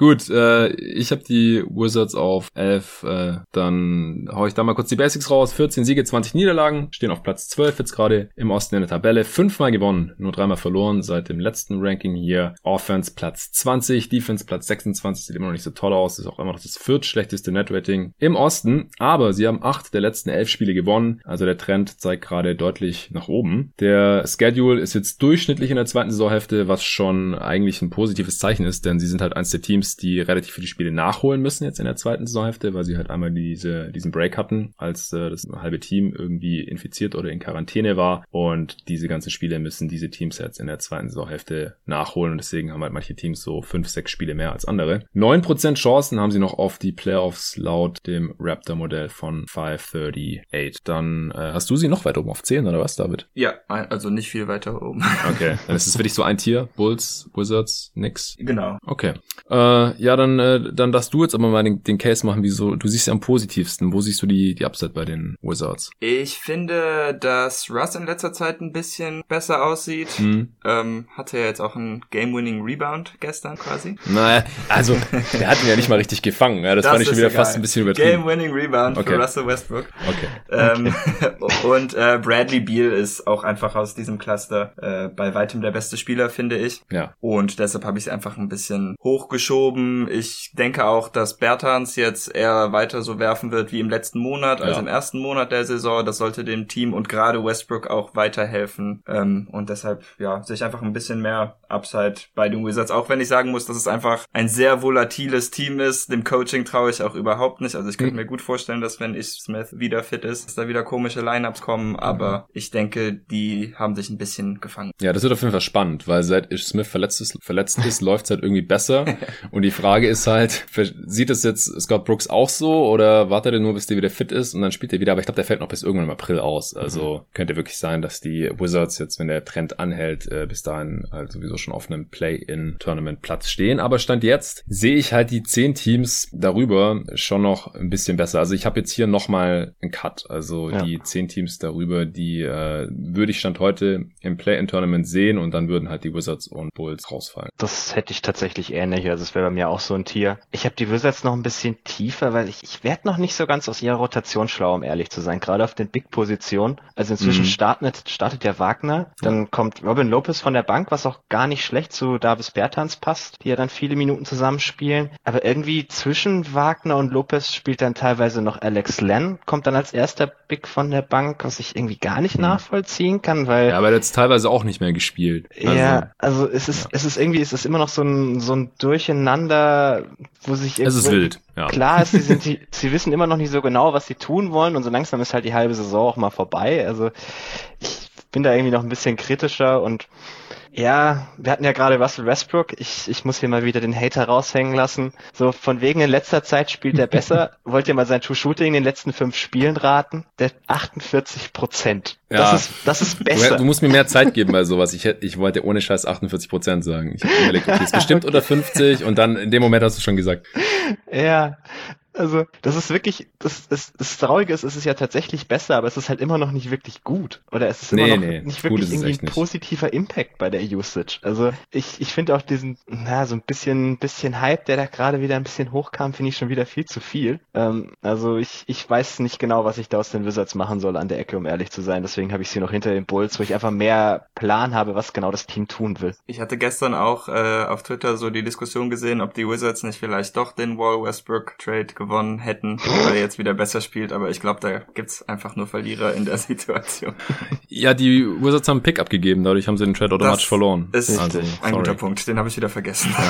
Gut, äh, ich habe die Wizards auf 11. Äh, dann hau ich da mal kurz die Basics raus. 14 Siege, 20 Niederlagen, stehen auf Platz 12 jetzt gerade im Osten in der Tabelle. Fünfmal gewonnen, nur dreimal verloren seit dem letzten Ranking hier. Offense Platz 20, Defense Platz 26, sieht immer noch nicht so toll aus. Ist auch immer noch das viertschlechteste Netrating im Osten. Aber sie haben acht der letzten elf Spiele gewonnen. Also der Trend zeigt gerade deutlich nach oben. Der Schedule ist jetzt durchschnittlich in der zweiten Saisonhälfte, was schon eigentlich ein positives Zeichen ist, denn sie sind halt eins der Teams, Teams, die relativ viele Spiele nachholen müssen jetzt in der zweiten Saisonhälfte, weil sie halt einmal diese, diesen Break hatten, als äh, das halbe Team irgendwie infiziert oder in Quarantäne war. Und diese ganzen Spiele müssen diese Teams jetzt in der zweiten Saisonhälfte nachholen. Und deswegen haben halt manche Teams so fünf, sechs Spiele mehr als andere. Neun Prozent Chancen haben sie noch auf die Playoffs laut dem Raptor-Modell von 538. Dann äh, hast du sie noch weiter oben auf 10 oder was, David? Ja, also nicht viel weiter oben. Okay, dann ist es für dich so ein Tier. Bulls, Wizards, nix. Genau. Okay. Äh, äh, ja, dann, äh, dann darfst du jetzt aber mal den, den Case machen, wieso, du siehst ja am positivsten. Wo siehst du die, die Upside bei den Wizards? Ich finde, dass Russ in letzter Zeit ein bisschen besser aussieht. Hm. Ähm, hatte ja jetzt auch einen Game-Winning Rebound gestern quasi. Naja, also, der hat ihn ja nicht mal richtig gefangen. Ja, das, das fand ich schon wieder fast ein bisschen übertrieben. Game-Winning Rebound okay. für Russell Westbrook. Okay. Ähm, okay. und äh, Bradley Beal ist auch einfach aus diesem Cluster äh, bei weitem der beste Spieler, finde ich. Ja. Und deshalb habe ich es einfach ein bisschen hochgeschoben geschoben. Ich denke auch, dass Bertans jetzt eher weiter so werfen wird wie im letzten Monat, als ja. im ersten Monat der Saison. Das sollte dem Team und gerade Westbrook auch weiterhelfen. Ähm, und deshalb, ja, sehe ich einfach ein bisschen mehr Upside bei den Wizards. Auch wenn ich sagen muss, dass es einfach ein sehr volatiles Team ist. Dem Coaching traue ich auch überhaupt nicht. Also ich könnte mhm. mir gut vorstellen, dass wenn ich Smith wieder fit ist, dass da wieder komische Lineups kommen. Aber mhm. ich denke, die haben sich ein bisschen gefangen. Ja, das wird auf jeden Fall spannend, weil seit Ish Smith verletzt ist, verletzt ist läuft es halt irgendwie besser. Und die Frage ist halt, sieht es jetzt Scott Brooks auch so oder wartet er nur, bis der wieder fit ist und dann spielt er wieder? Aber ich glaube, der fällt noch bis irgendwann im April aus. Also mhm. könnte wirklich sein, dass die Wizards jetzt, wenn der Trend anhält, äh, bis dahin halt sowieso schon auf einem Play-in-Tournament-Platz stehen. Aber Stand jetzt sehe ich halt die zehn Teams darüber schon noch ein bisschen besser. Also ich habe jetzt hier nochmal einen Cut. Also ja. die zehn Teams darüber, die äh, würde ich Stand heute im Play-in-Tournament sehen und dann würden halt die Wizards und Bulls rausfallen. Das hätte ich tatsächlich ähnlich. Also es wäre bei mir auch so ein Tier. Ich habe die Wizards noch ein bisschen tiefer, weil ich, ich werde noch nicht so ganz aus ihrer Rotation schlau, um ehrlich zu sein. Gerade auf den Big-Positionen. Also inzwischen mhm. startet, startet ja Wagner. Dann ja. kommt Robin Lopez von der Bank, was auch gar nicht schlecht zu Davis Bertans passt, die ja dann viele Minuten zusammenspielen. Aber irgendwie zwischen Wagner und Lopez spielt dann teilweise noch Alex Len, kommt dann als erster Big von der Bank, was ich irgendwie gar nicht mhm. nachvollziehen kann, weil. Ja, aber er hat jetzt teilweise auch nicht mehr gespielt. Also, ja, also es ist, ja. es ist irgendwie, es ist immer noch so ein, so ein Durcheinander, wo sich Es ist wild, ja. Klar ist, sie sind, die, sie wissen immer noch nicht so genau, was sie tun wollen und so langsam ist halt die halbe Saison auch mal vorbei. Also ich bin da irgendwie noch ein bisschen kritischer und ja, wir hatten ja gerade Russell Westbrook. Ich, ich muss hier mal wieder den Hater raushängen lassen. So von wegen in letzter Zeit spielt er besser. Wollt ihr mal sein True Shooting in den letzten fünf Spielen raten? Der 48 Prozent. Ja. Das ist, das ist besser. Du, du, musst mir mehr Zeit geben bei sowas. Ich, hätte, ich wollte ohne Scheiß 48 Prozent sagen. Ich habe überlegt, okay, ist bestimmt unter 50 und dann in dem Moment hast du schon gesagt. Ja, Also, das ist wirklich, das, das, das Traurige ist, es ist ja tatsächlich besser, aber es ist halt immer noch nicht wirklich gut. Oder es ist immer Nee, noch nee, nicht wirklich irgendwie ein nicht. positiver Impact bei der Usage. Also, ich, ich finde auch diesen, na, so ein bisschen, bisschen Hype, der da gerade wieder ein bisschen hochkam, finde ich schon wieder viel zu viel. Ähm, also, ich, ich weiß nicht genau, was ich da aus den Wizards machen soll an der Ecke, um ehrlich zu sein. Deswegen habe ich sie noch hinter den Bulls, wo ich einfach mehr Plan habe, was genau das Team tun will. Ich hatte gestern auch äh, auf Twitter so die Diskussion gesehen, ob die Wizards nicht vielleicht doch den Wall Westbrook Trade gewonnen hätten, weil er jetzt wieder besser spielt, aber ich glaube, da gibt's einfach nur Verlierer in der Situation. Ja, die Wizards haben einen Pick abgegeben, dadurch haben sie den Trade automatisch Das verloren. Ist also, ein guter Punkt, den habe ich wieder vergessen.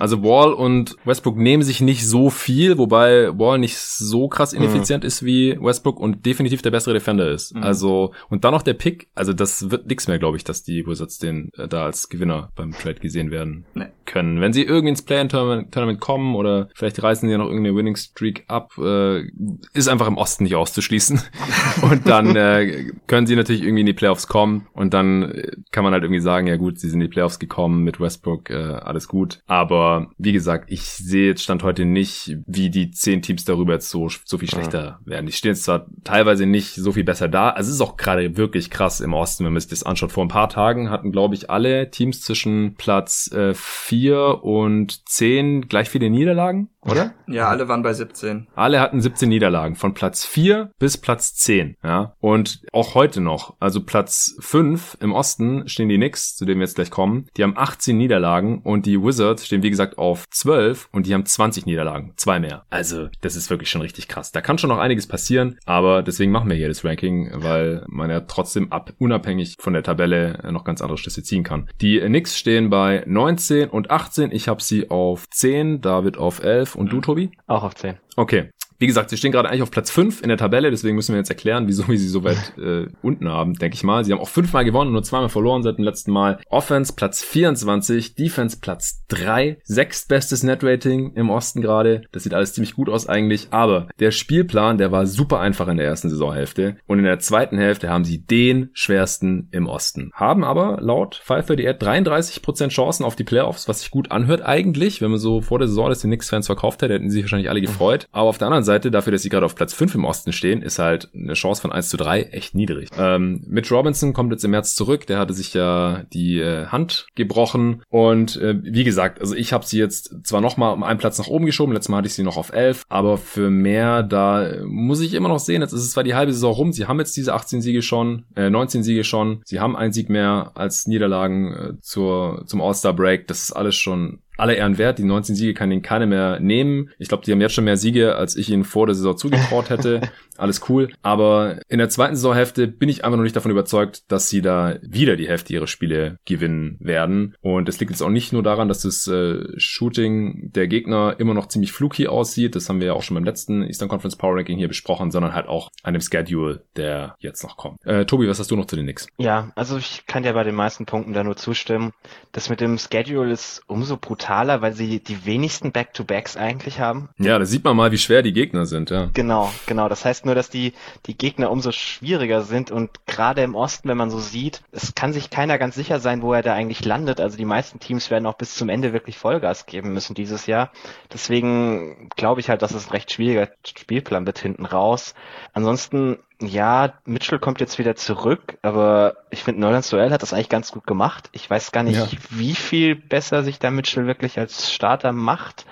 Also Wall und Westbrook nehmen sich nicht so viel, wobei Wall nicht so krass ineffizient ist wie Westbrook und definitiv der bessere Defender ist. Mhm. Also und dann noch der Pick, also das wird nix mehr, glaube ich, dass die Wizards den äh, da als Gewinner beim Trade gesehen werden Nee. Können. Wenn sie irgendwie ins Play-in-Tournament Tournament kommen oder vielleicht reißen sie ja noch irgendeine Winning Streak ab, äh, ist einfach im Osten nicht auszuschließen. und dann äh, können sie natürlich irgendwie in die Playoffs kommen und dann äh, kann man halt irgendwie sagen, ja gut, sie sind in die Playoffs gekommen mit Westbrook, äh, alles gut. Aber wie gesagt, ich sehe jetzt Stand heute nicht, wie die zehn Teams darüber jetzt so, so viel schlechter werden. Die stehen jetzt zwar teilweise nicht so viel besser da, also es ist auch gerade wirklich krass im Osten, wenn man sich das anschaut. Vor ein paar Tagen hatten, glaube ich, alle Teams zwischen Platz äh, vier und zehn gleich viele Niederlagen, oder? ja, alle waren bei 17. Alle hatten 17 Niederlagen, von Platz 4 bis Platz 10, ja. Und auch heute noch, also Platz 5 im Osten stehen die Knicks, zu denen wir jetzt gleich kommen. Die haben 18 Niederlagen und die Wizards stehen, wie gesagt, auf 12 und die haben 20 Niederlagen, zwei mehr. Also, das ist wirklich schon richtig krass. Da kann schon noch einiges passieren, aber deswegen machen wir hier das Ranking, weil man ja trotzdem ab, unabhängig von der Tabelle äh, noch ganz andere Schlüsse ziehen kann. Die Knicks stehen bei 19 und 18. Ich habe sie auf 10, David auf 11 und du, Tobi? Auch auf 10. Okay. Wie gesagt, sie stehen gerade eigentlich auf Platz 5 in der Tabelle, deswegen müssen wir jetzt erklären, wieso wir sie so weit äh, unten haben, denke ich mal. Sie haben auch fünfmal gewonnen und nur zweimal verloren seit dem letzten Mal. Offense Platz 24, Defense Platz 3, sechstbestes Netrating im Osten gerade. Das sieht alles ziemlich gut aus eigentlich, aber der Spielplan, der war super einfach in der ersten Saisonhälfte und in der zweiten Hälfte haben sie den schwersten im Osten. Haben aber laut 538 33% Chancen auf die Playoffs, was sich gut anhört eigentlich, wenn man so vor der Saison das den Knicks-Fans verkauft hätte, hätten sie sich wahrscheinlich alle gefreut. Aber auf der anderen Seite, dafür, dass sie gerade auf Platz 5 im Osten stehen, ist halt eine Chance von 1 zu 3 echt niedrig. Ähm, Mitch Robinson kommt jetzt im März zurück, der hatte sich ja die äh, Hand gebrochen. Und äh, wie gesagt, also ich habe sie jetzt zwar nochmal um einen Platz nach oben geschoben, letztes Mal hatte ich sie noch auf 11, aber für mehr, da muss ich immer noch sehen, jetzt ist es zwar die halbe Saison rum, sie haben jetzt diese 18 Siege schon, äh, 19 Siege schon, sie haben einen Sieg mehr als Niederlagen äh, zur, zum All-Star-Break, das ist alles schon alle Ehren wert. Die 19 Siege kann ihnen keine mehr nehmen. Ich glaube, die haben jetzt schon mehr Siege, als ich ihnen vor der Saison zugetraut hätte. Alles cool. Aber in der zweiten Saisonhälfte bin ich einfach noch nicht davon überzeugt, dass sie da wieder die Hälfte ihrer Spiele gewinnen werden. Und es liegt jetzt auch nicht nur daran, dass das äh, Shooting der Gegner immer noch ziemlich fluky aussieht. Das haben wir ja auch schon beim letzten Eastern Conference Power Ranking hier besprochen, sondern halt auch an dem Schedule, der jetzt noch kommt. Äh, Tobi, was hast du noch zu den Knicks? Ja, also ich kann dir bei den meisten Punkten da nur zustimmen. Das mit dem Schedule ist umso brutaler, weil sie die wenigsten Back-to-Backs eigentlich haben. Ja, da sieht man mal, wie schwer die Gegner sind, ja. Genau, genau. Das heißt nur, dass die, die Gegner umso schwieriger sind und gerade im Osten, wenn man so sieht, es kann sich keiner ganz sicher sein, wo er da eigentlich landet. Also die meisten Teams werden auch bis zum Ende wirklich Vollgas geben müssen dieses Jahr. Deswegen glaube ich halt, dass es ein recht schwieriger Spielplan wird hinten raus. Ansonsten ja, Mitchell kommt jetzt wieder zurück, aber ich finde, Nolan Soel hat das eigentlich ganz gut gemacht. Ich weiß gar nicht, Ja. wie viel besser sich da Mitchell wirklich als Starter macht.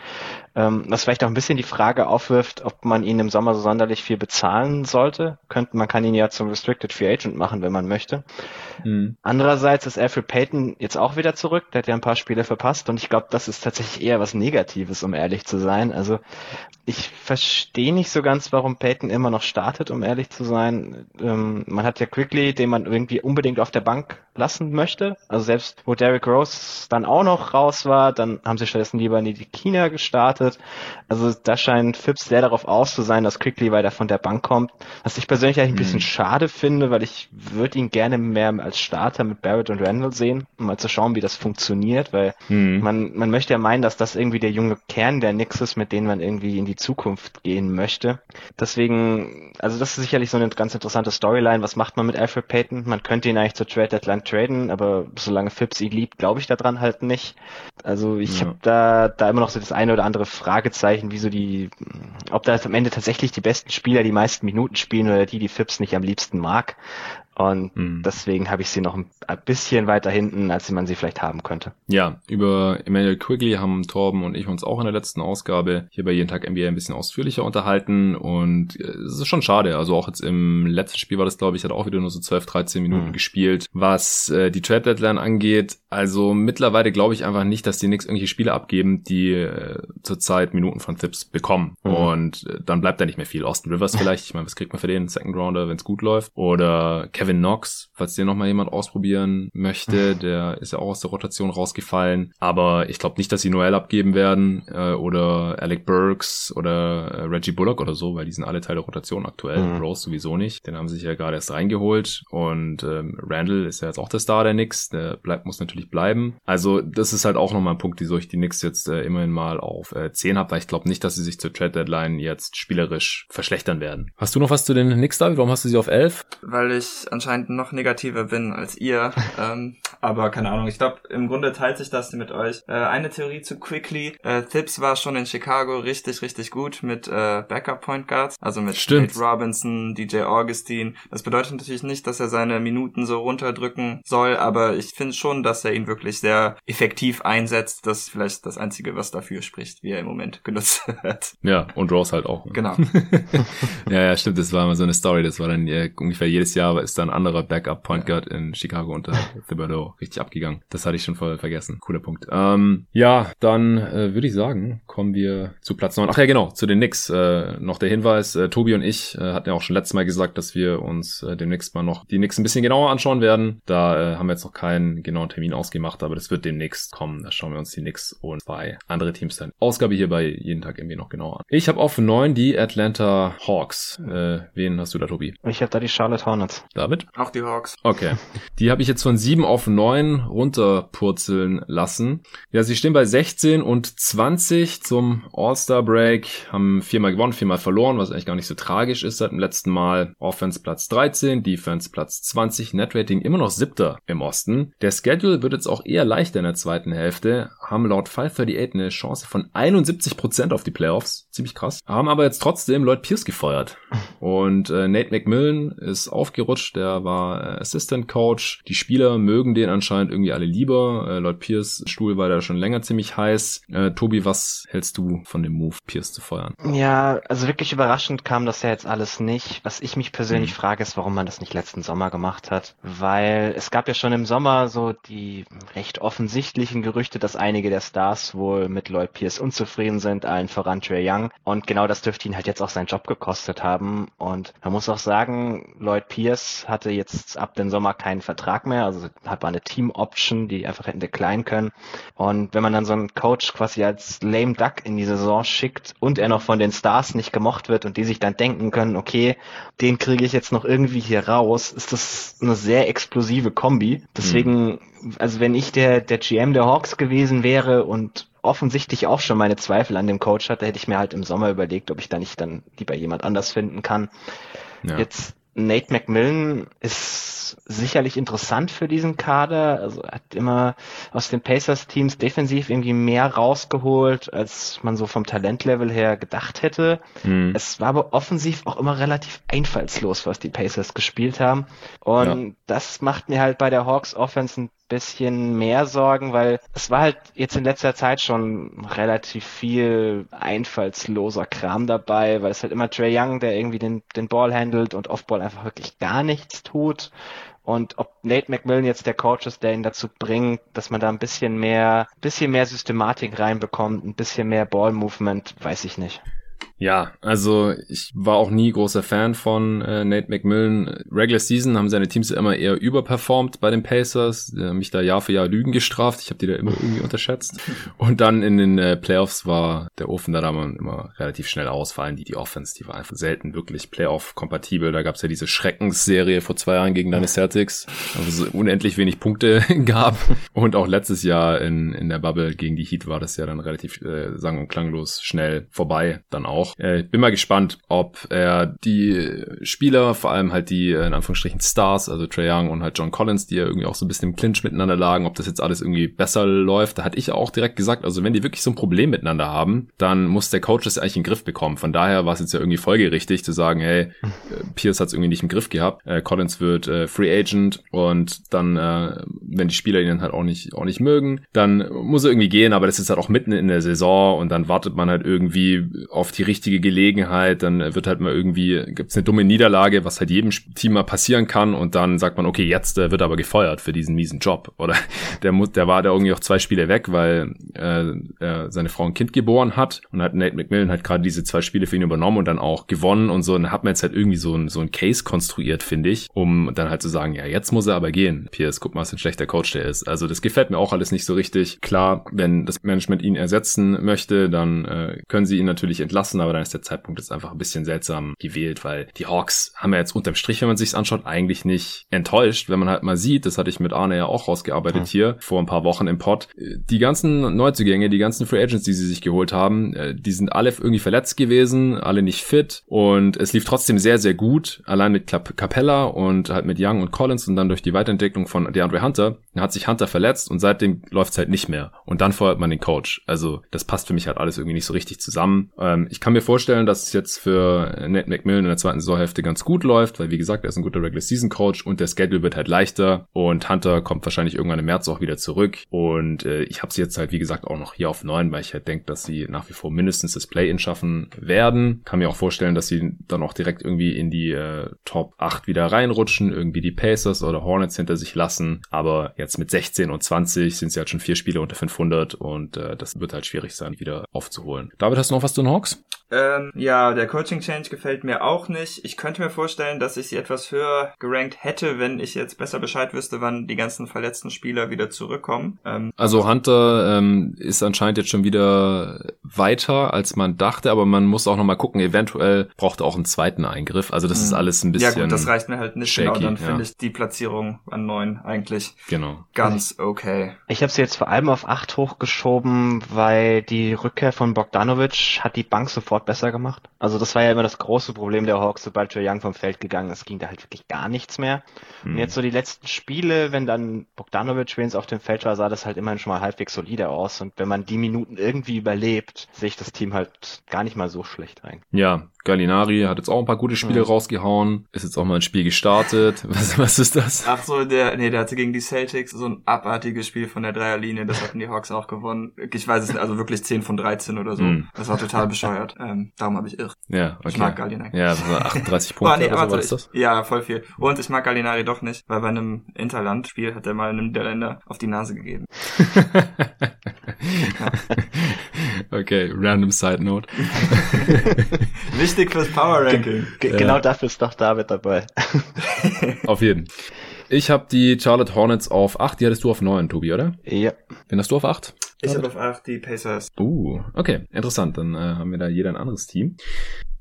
Ähm, was vielleicht auch ein bisschen die Frage aufwirft, ob man ihn im Sommer so sonderlich viel bezahlen sollte. Könnte, man kann ihn ja zum Restricted Free Agent machen, wenn man möchte. Mhm. Andererseits ist Alfred Payton jetzt auch wieder zurück. Der hat ja ein paar Spiele verpasst und ich glaube, das ist tatsächlich eher was Negatives, um ehrlich zu sein. Also ich verstehe nicht so ganz, warum Payton immer noch startet, um ehrlich zu sein. Ähm, man hat ja Quickly, den man irgendwie unbedingt auf der Bank lassen möchte. Also selbst wo Derrick Rose dann auch noch raus war, dann haben sie stattdessen lieber in die Kina gestartet. Also da scheint Phipps sehr darauf aus zu sein, dass Quickly weiter von der Bank kommt. Was ich persönlich eigentlich ein bisschen schade finde, weil ich würde ihn gerne mehr als Starter mit Barrett und Randall sehen, um mal zu schauen, wie das funktioniert, weil Mhm. man, man möchte ja meinen, dass das irgendwie der junge Kern der Knicks ist, mit denen man irgendwie in die Zukunft gehen möchte. Deswegen, also das ist sicherlich so eine ganz interessante Storyline. Was macht man mit Alfred Payton? Man könnte ihn eigentlich zur Trade Deadline traden, aber solange Phipps ihn liebt, glaube ich daran halt nicht. Also ich Ja. habe da, da immer noch so das eine oder andere Fragezeichen, wieso die, ob da am Ende tatsächlich die besten Spieler die meisten Minuten spielen oder die, die Phipps nicht am liebsten mag. Und mhm. deswegen habe ich sie noch ein bisschen weiter hinten, als man sie vielleicht haben könnte. Ja, über Emmanuel Quigley haben Torben und ich uns auch in der letzten Ausgabe hier bei Jeden Tag NBA ein bisschen ausführlicher unterhalten. Und äh, es ist schon schade. Also auch jetzt im letzten Spiel war das, glaube ich, hat auch wieder nur so 12, 13 Minuten mhm. gespielt. Was äh, die Trade Deadline angeht, also mittlerweile glaube ich einfach nicht, dass die Knicks irgendwelche Spiele abgeben, die äh, zurzeit Minuten von Thips bekommen. Mhm. Und äh, dann bleibt da nicht mehr viel. Austin Rivers vielleicht. Ich meine, was kriegt man für den Second Rounder, wenn es gut läuft? Oder Kevin Knox, falls den nochmal jemand ausprobieren möchte, der ist ja auch aus der Rotation rausgefallen. Aber ich glaube nicht, dass sie Noel abgeben werden äh, oder Alec Burks oder äh, Reggie Bullock oder so, weil die sind alle Teil der Rotation aktuell. Mhm. Rose sowieso nicht. Den haben sie sich ja gerade erst reingeholt. Und ähm, Randall ist ja jetzt auch der Star der Knicks. Der bleibt, muss natürlich bleiben. Also das ist halt auch nochmal ein Punkt, wieso ich die Knicks jetzt äh, immerhin mal auf äh, 10 habe, weil ich glaube nicht, dass sie sich zur Trade Deadline jetzt spielerisch verschlechtern werden. Hast du noch was zu den Knicks, David? Warum hast du sie auf 11? Weil ich anscheinend noch negativer bin als ihr. ähm, aber keine Ahnung, ich glaube, im Grunde teilt sich das mit euch. Äh, eine Theorie zu Quickly. Äh, Thibs war schon in Chicago richtig, richtig gut mit äh, Backup Point Guards, also mit Stimmt. Nate Robinson, DJ Augustine. Das bedeutet natürlich nicht, dass er seine Minuten so runterdrücken soll, aber ich finde schon, dass er ihn wirklich sehr effektiv einsetzt. Das ist vielleicht das Einzige, was dafür spricht, wie er im Moment genutzt wird. Ja, und Rose halt auch. Genau. ja, ja, stimmt. Das war immer so eine Story. Das war dann äh, ungefähr jedes Jahr ist da ein anderer Backup Point Guard in Chicago unter Thibodeau richtig abgegangen. Das hatte ich schon voll vergessen. Cooler Punkt. Ähm, ja, dann äh, würde ich sagen, kommen wir zu Platz 9. Ach ja, genau, zu den Knicks. Äh, noch der Hinweis, äh, Tobi und ich äh, hatten ja auch schon letztes Mal gesagt, dass wir uns äh, demnächst mal noch die Knicks ein bisschen genauer anschauen werden. Da äh, haben wir jetzt noch keinen genauen Termin ausgemacht, aber das wird demnächst kommen. Da schauen wir uns die Knicks und zwei andere Teams dann Ausgabe hier bei jeden Tag irgendwie noch genauer an. Ich habe auf 9 die Atlanta Hawks. Äh, wen hast du da, Tobi? Ich habe da die Charlotte Hornets. David? Auch die Hawks. Okay. Die habe ich jetzt von 7 auf 9 runterpurzeln lassen. Ja, sie stehen bei 16 und 20 zum All-Star Break, haben viermal gewonnen, viermal verloren, was eigentlich gar nicht so tragisch ist seit dem letzten Mal. Offense Platz 13, Defense Platz 20, Netrating immer noch siebter im Osten. Der Schedule wird jetzt auch eher leichter in der zweiten Hälfte, haben laut 538 eine Chance von 71% auf die Playoffs, ziemlich krass, haben aber jetzt trotzdem Lloyd Pierce gefeuert. Und äh, Nate McMillan ist aufgerutscht, der war äh, Assistant Coach. Die Spieler mögen den anscheinend irgendwie alle lieber. Äh, Lloyd Pierce Stuhl war da schon länger ziemlich heiß. Äh, Tobi, was hältst du von dem Move, Pierce zu feuern? Ja, also wirklich überraschend kam das ja jetzt alles nicht. Was ich mich persönlich hm. frage, ist, warum man das nicht letzten Sommer gemacht hat. Weil es gab ja schon im Sommer so die recht offensichtlichen Gerüchte, dass einige der Stars wohl mit Lloyd Pierce unzufrieden sind, allen voran Trey Young. Und genau das dürfte ihn halt jetzt auch seinen Job gekostet haben. Und man muss auch sagen, Lloyd Pierce hatte jetzt ab dem Sommer keinen Vertrag mehr, also hat man eine Team-Option, die einfach hätten decline können. Und wenn man dann so einen Coach quasi als lame duck in die Saison schickt und er noch von den Stars nicht gemocht wird und die sich dann denken können, okay, den kriege ich jetzt noch irgendwie hier raus, ist das eine sehr explosive Kombi. Deswegen, mhm. also wenn ich der, der GM der Hawks gewesen wäre und offensichtlich auch schon meine Zweifel an dem Coach hatte, hätte ich mir halt im Sommer überlegt, ob ich da nicht dann lieber jemand anders finden kann. Ja. Jetzt Nate McMillan ist sicherlich interessant für diesen Kader. Also er hat immer aus den Pacers-Teams defensiv irgendwie mehr rausgeholt, als man so vom Talentlevel her gedacht hätte. Mhm. Es war aber offensiv auch immer relativ einfallslos, was die Pacers gespielt haben. Und ja. das macht mir halt bei der Hawks Offense ein bisschen mehr Sorgen, weil es war halt jetzt in letzter Zeit schon relativ viel einfallsloser Kram dabei, weil es halt immer Trey Young, der irgendwie den, den Ball handelt und Offball einfach wirklich gar nichts tut. Und ob Nate McMillan jetzt der Coach ist, der ihn dazu bringt, dass man da ein bisschen mehr, bisschen mehr Systematik reinbekommt, ein bisschen mehr Ball Movement, weiß ich nicht. Ja, also ich war auch nie großer Fan von äh, Nate McMillan. Regular Season haben seine Teams immer eher überperformt bei den Pacers, haben mich da Jahr für Jahr Lügen gestraft. Ich habe die da immer irgendwie unterschätzt. Und dann in den äh, Playoffs war der Ofen da da immer relativ schnell ausfallen. Die die Offense, die war einfach selten wirklich Playoff-kompatibel. Da gab's ja diese Schreckensserie vor zwei Jahren gegen deine Celtics, wo es unendlich wenig Punkte gab. Und auch letztes Jahr in, in der Bubble gegen die Heat war das ja dann relativ äh, sang- und klanglos schnell vorbei dann auch. Auch. Äh, bin mal gespannt, ob er die Spieler, vor allem halt die äh, in Anführungsstrichen Stars, also Trey Young und halt John Collins, die ja irgendwie auch so ein bisschen im Clinch miteinander lagen, ob das jetzt alles irgendwie besser läuft. Da hatte ich auch direkt gesagt, also wenn die wirklich so ein Problem miteinander haben, dann muss der Coach das eigentlich in den Griff bekommen. Von daher war es jetzt ja irgendwie folgerichtig zu sagen, hey, äh, Pierce hat es irgendwie nicht im Griff gehabt. Äh, Collins wird äh, Free Agent und dann, äh, wenn die Spieler ihn dann halt auch nicht, auch nicht mögen, dann muss er irgendwie gehen, aber das ist halt auch mitten in der Saison und dann wartet man halt irgendwie auf die richtige Gelegenheit, dann wird halt mal irgendwie, gibt's eine dumme Niederlage, was halt jedem Team mal passieren kann und dann sagt man, okay, jetzt äh, wird er aber gefeuert für diesen miesen Job. Oder der der war da irgendwie auch zwei Spiele weg, weil äh, äh, seine Frau ein Kind geboren hat und hat Nate McMillan halt gerade diese zwei Spiele für ihn übernommen und dann auch gewonnen und so. Und dann hat man jetzt halt irgendwie so ein, so ein Case konstruiert, finde ich, um dann halt zu sagen, ja, jetzt muss er aber gehen. Pierce, guck mal, was ein schlechter Coach der ist. Also das gefällt mir auch alles nicht so richtig. Klar, wenn das Management ihn ersetzen möchte, dann äh, können sie ihn natürlich entlassen, aber dann ist der Zeitpunkt jetzt einfach ein bisschen seltsam gewählt, weil die Hawks haben ja jetzt unterm Strich, wenn man sich's anschaut, eigentlich nicht enttäuscht, wenn man halt mal sieht, das hatte ich mit Arne ja auch rausgearbeitet mhm. hier vor ein paar Wochen im Pod. Die ganzen Neuzugänge, die ganzen Free Agents, die sie sich geholt haben, äh, die sind alle irgendwie verletzt gewesen, alle nicht fit und es lief trotzdem sehr, sehr gut, allein mit Capella und halt mit Young und Collins und dann durch die Weiterentwicklung von DeAndre Hunter, dann hat sich Hunter verletzt und seitdem läuft's halt nicht mehr und dann feuert man den Coach. Also das passt für mich halt alles irgendwie nicht so richtig zusammen. Ähm, ich kann mir vorstellen, dass es jetzt für Nate McMillan in der zweiten Saisonhälfte ganz gut läuft, weil wie gesagt, er ist ein guter Regular Season Coach und der Schedule wird halt leichter und Hunter kommt wahrscheinlich irgendwann im März auch wieder zurück und äh, ich habe sie jetzt halt wie gesagt auch noch hier auf neun, weil ich halt denke, dass sie nach wie vor mindestens das Play-In schaffen werden. Kann mir auch vorstellen, dass sie dann auch direkt irgendwie in die äh, Top 8 wieder reinrutschen, irgendwie die Pacers oder Hornets hinter sich lassen, aber jetzt mit 16 und 20 sind sie halt schon vier Spiele unter 500 und äh, das wird halt schwierig sein, wieder aufzuholen. David, hast du noch was zu den Hawks? Ähm, ja, der Coaching Change gefällt mir auch nicht. Ich könnte mir vorstellen, dass ich sie etwas höher gerankt hätte, wenn ich jetzt besser Bescheid wüsste, wann die ganzen verletzten Spieler wieder zurückkommen. Ähm, also Hunter ähm, ist anscheinend jetzt schon wieder weiter, als man dachte, aber man muss auch nochmal gucken, eventuell braucht er auch einen zweiten Eingriff. Also das mhm. ist alles ein bisschen. Ja gut, das reicht mir halt nicht shaky, genau. Dann ja. finde ich die Platzierung an neun eigentlich genau. ganz okay. Ich habe sie jetzt vor allem auf acht hochgeschoben, weil die Rückkehr von Bogdanovic hat die Bank sofort besser gemacht. Also das war ja immer das große Problem der Hawks, sobald Joe Young vom Feld gegangen ist, ging da halt wirklich gar nichts mehr. Mhm. Und jetzt so die letzten Spiele, wenn dann Bogdanovic wenigstens auf dem Feld war, sah das halt immerhin schon mal halbwegs solide aus. Und wenn man die Minuten irgendwie überlebt, sehe ich das Team halt gar nicht mal so schlecht rein. Ja, Gallinari hat jetzt auch ein paar gute Spiele mhm. rausgehauen. Ist jetzt auch mal ein Spiel gestartet. Was, was ist das? Ach so, der, nee, der hatte gegen die Celtics so ein abartiges Spiel von der Dreierlinie. Das hatten die Hawks auch gewonnen. Ich weiß es nicht, also wirklich 10 von 13 oder so. Mhm. Das war total bescheuert. Ähm, darum habe ich irr. Ja, okay. Ich mag Gallinari. Ja, so 38 Punkte oh, nee, oder so, was ist das? Ja, voll viel. Und ich mag Gallinari doch nicht, weil bei einem Interland-Spiel hat er mal einem Niederländer auf die Nase gegeben. okay, random Side Note. Wichtig fürs Power Ranking. G ja. Genau dafür ist doch David dabei. auf jeden. Ich habe die Charlotte Hornets auf 8, die hattest du auf 9, Tobi, oder? Ja. Wen hast du auf 8? Ich habe auf 8 die Pacers. Uh, okay, interessant. Dann äh, haben wir da jeder ein anderes Team.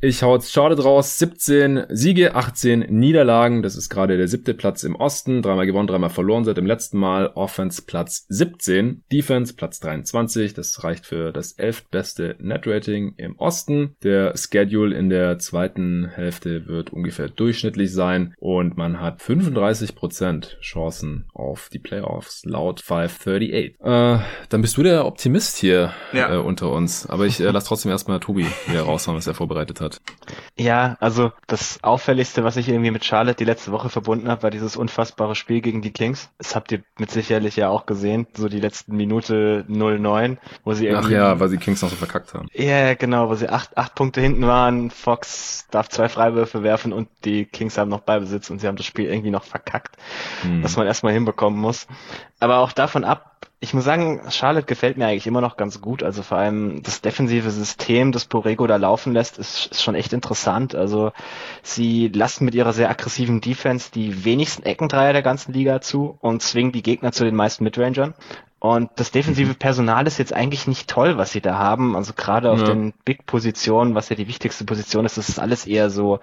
Ich hau jetzt Charlotte raus. 17 Siege, 18 Niederlagen. Das ist gerade der siebte Platz im Osten. Dreimal gewonnen, dreimal verloren seit dem letzten Mal. Offense Platz 17. Defense Platz 23. Das reicht für das elftbeste Net-Rating im Osten. Der Schedule in der zweiten Hälfte wird ungefähr durchschnittlich sein. Und man hat 35% Chancen auf die Playoffs laut 538. Äh, dann bist du der Optimist hier ja. äh, unter uns. Aber ich äh, lass trotzdem erstmal Tobi hier raushauen, was er vorbereitet hat hat. Ja, also das Auffälligste, was ich irgendwie mit Charlotte die letzte Woche verbunden habe, war dieses unfassbare Spiel gegen die Kings. Das habt ihr mit sicherlich ja auch gesehen, so die letzten Minute 09, wo sie irgendwie... Ach ja, weil sie Kings noch so verkackt haben. Ja, genau, wo sie acht, acht Punkte hinten waren, Fox darf zwei Freiwürfe werfen und die Kings haben noch Ballbesitz und sie haben das Spiel irgendwie noch verkackt, hm. was man erstmal hinbekommen muss. Aber auch davon ab, ich muss sagen, Charlotte gefällt mir eigentlich immer noch ganz gut. Also vor allem das defensive System, das Borrego da laufen lässt, ist, ist schon echt interessant. Also sie lassen mit ihrer sehr aggressiven Defense die wenigsten Eckendreier der ganzen Liga zu und zwingen die Gegner zu den meisten Midrangern. Und das defensive Personal ist jetzt eigentlich nicht toll, was sie da haben. Also gerade auf ja. den Big-Positionen, was ja die wichtigste Position ist, das ist alles eher so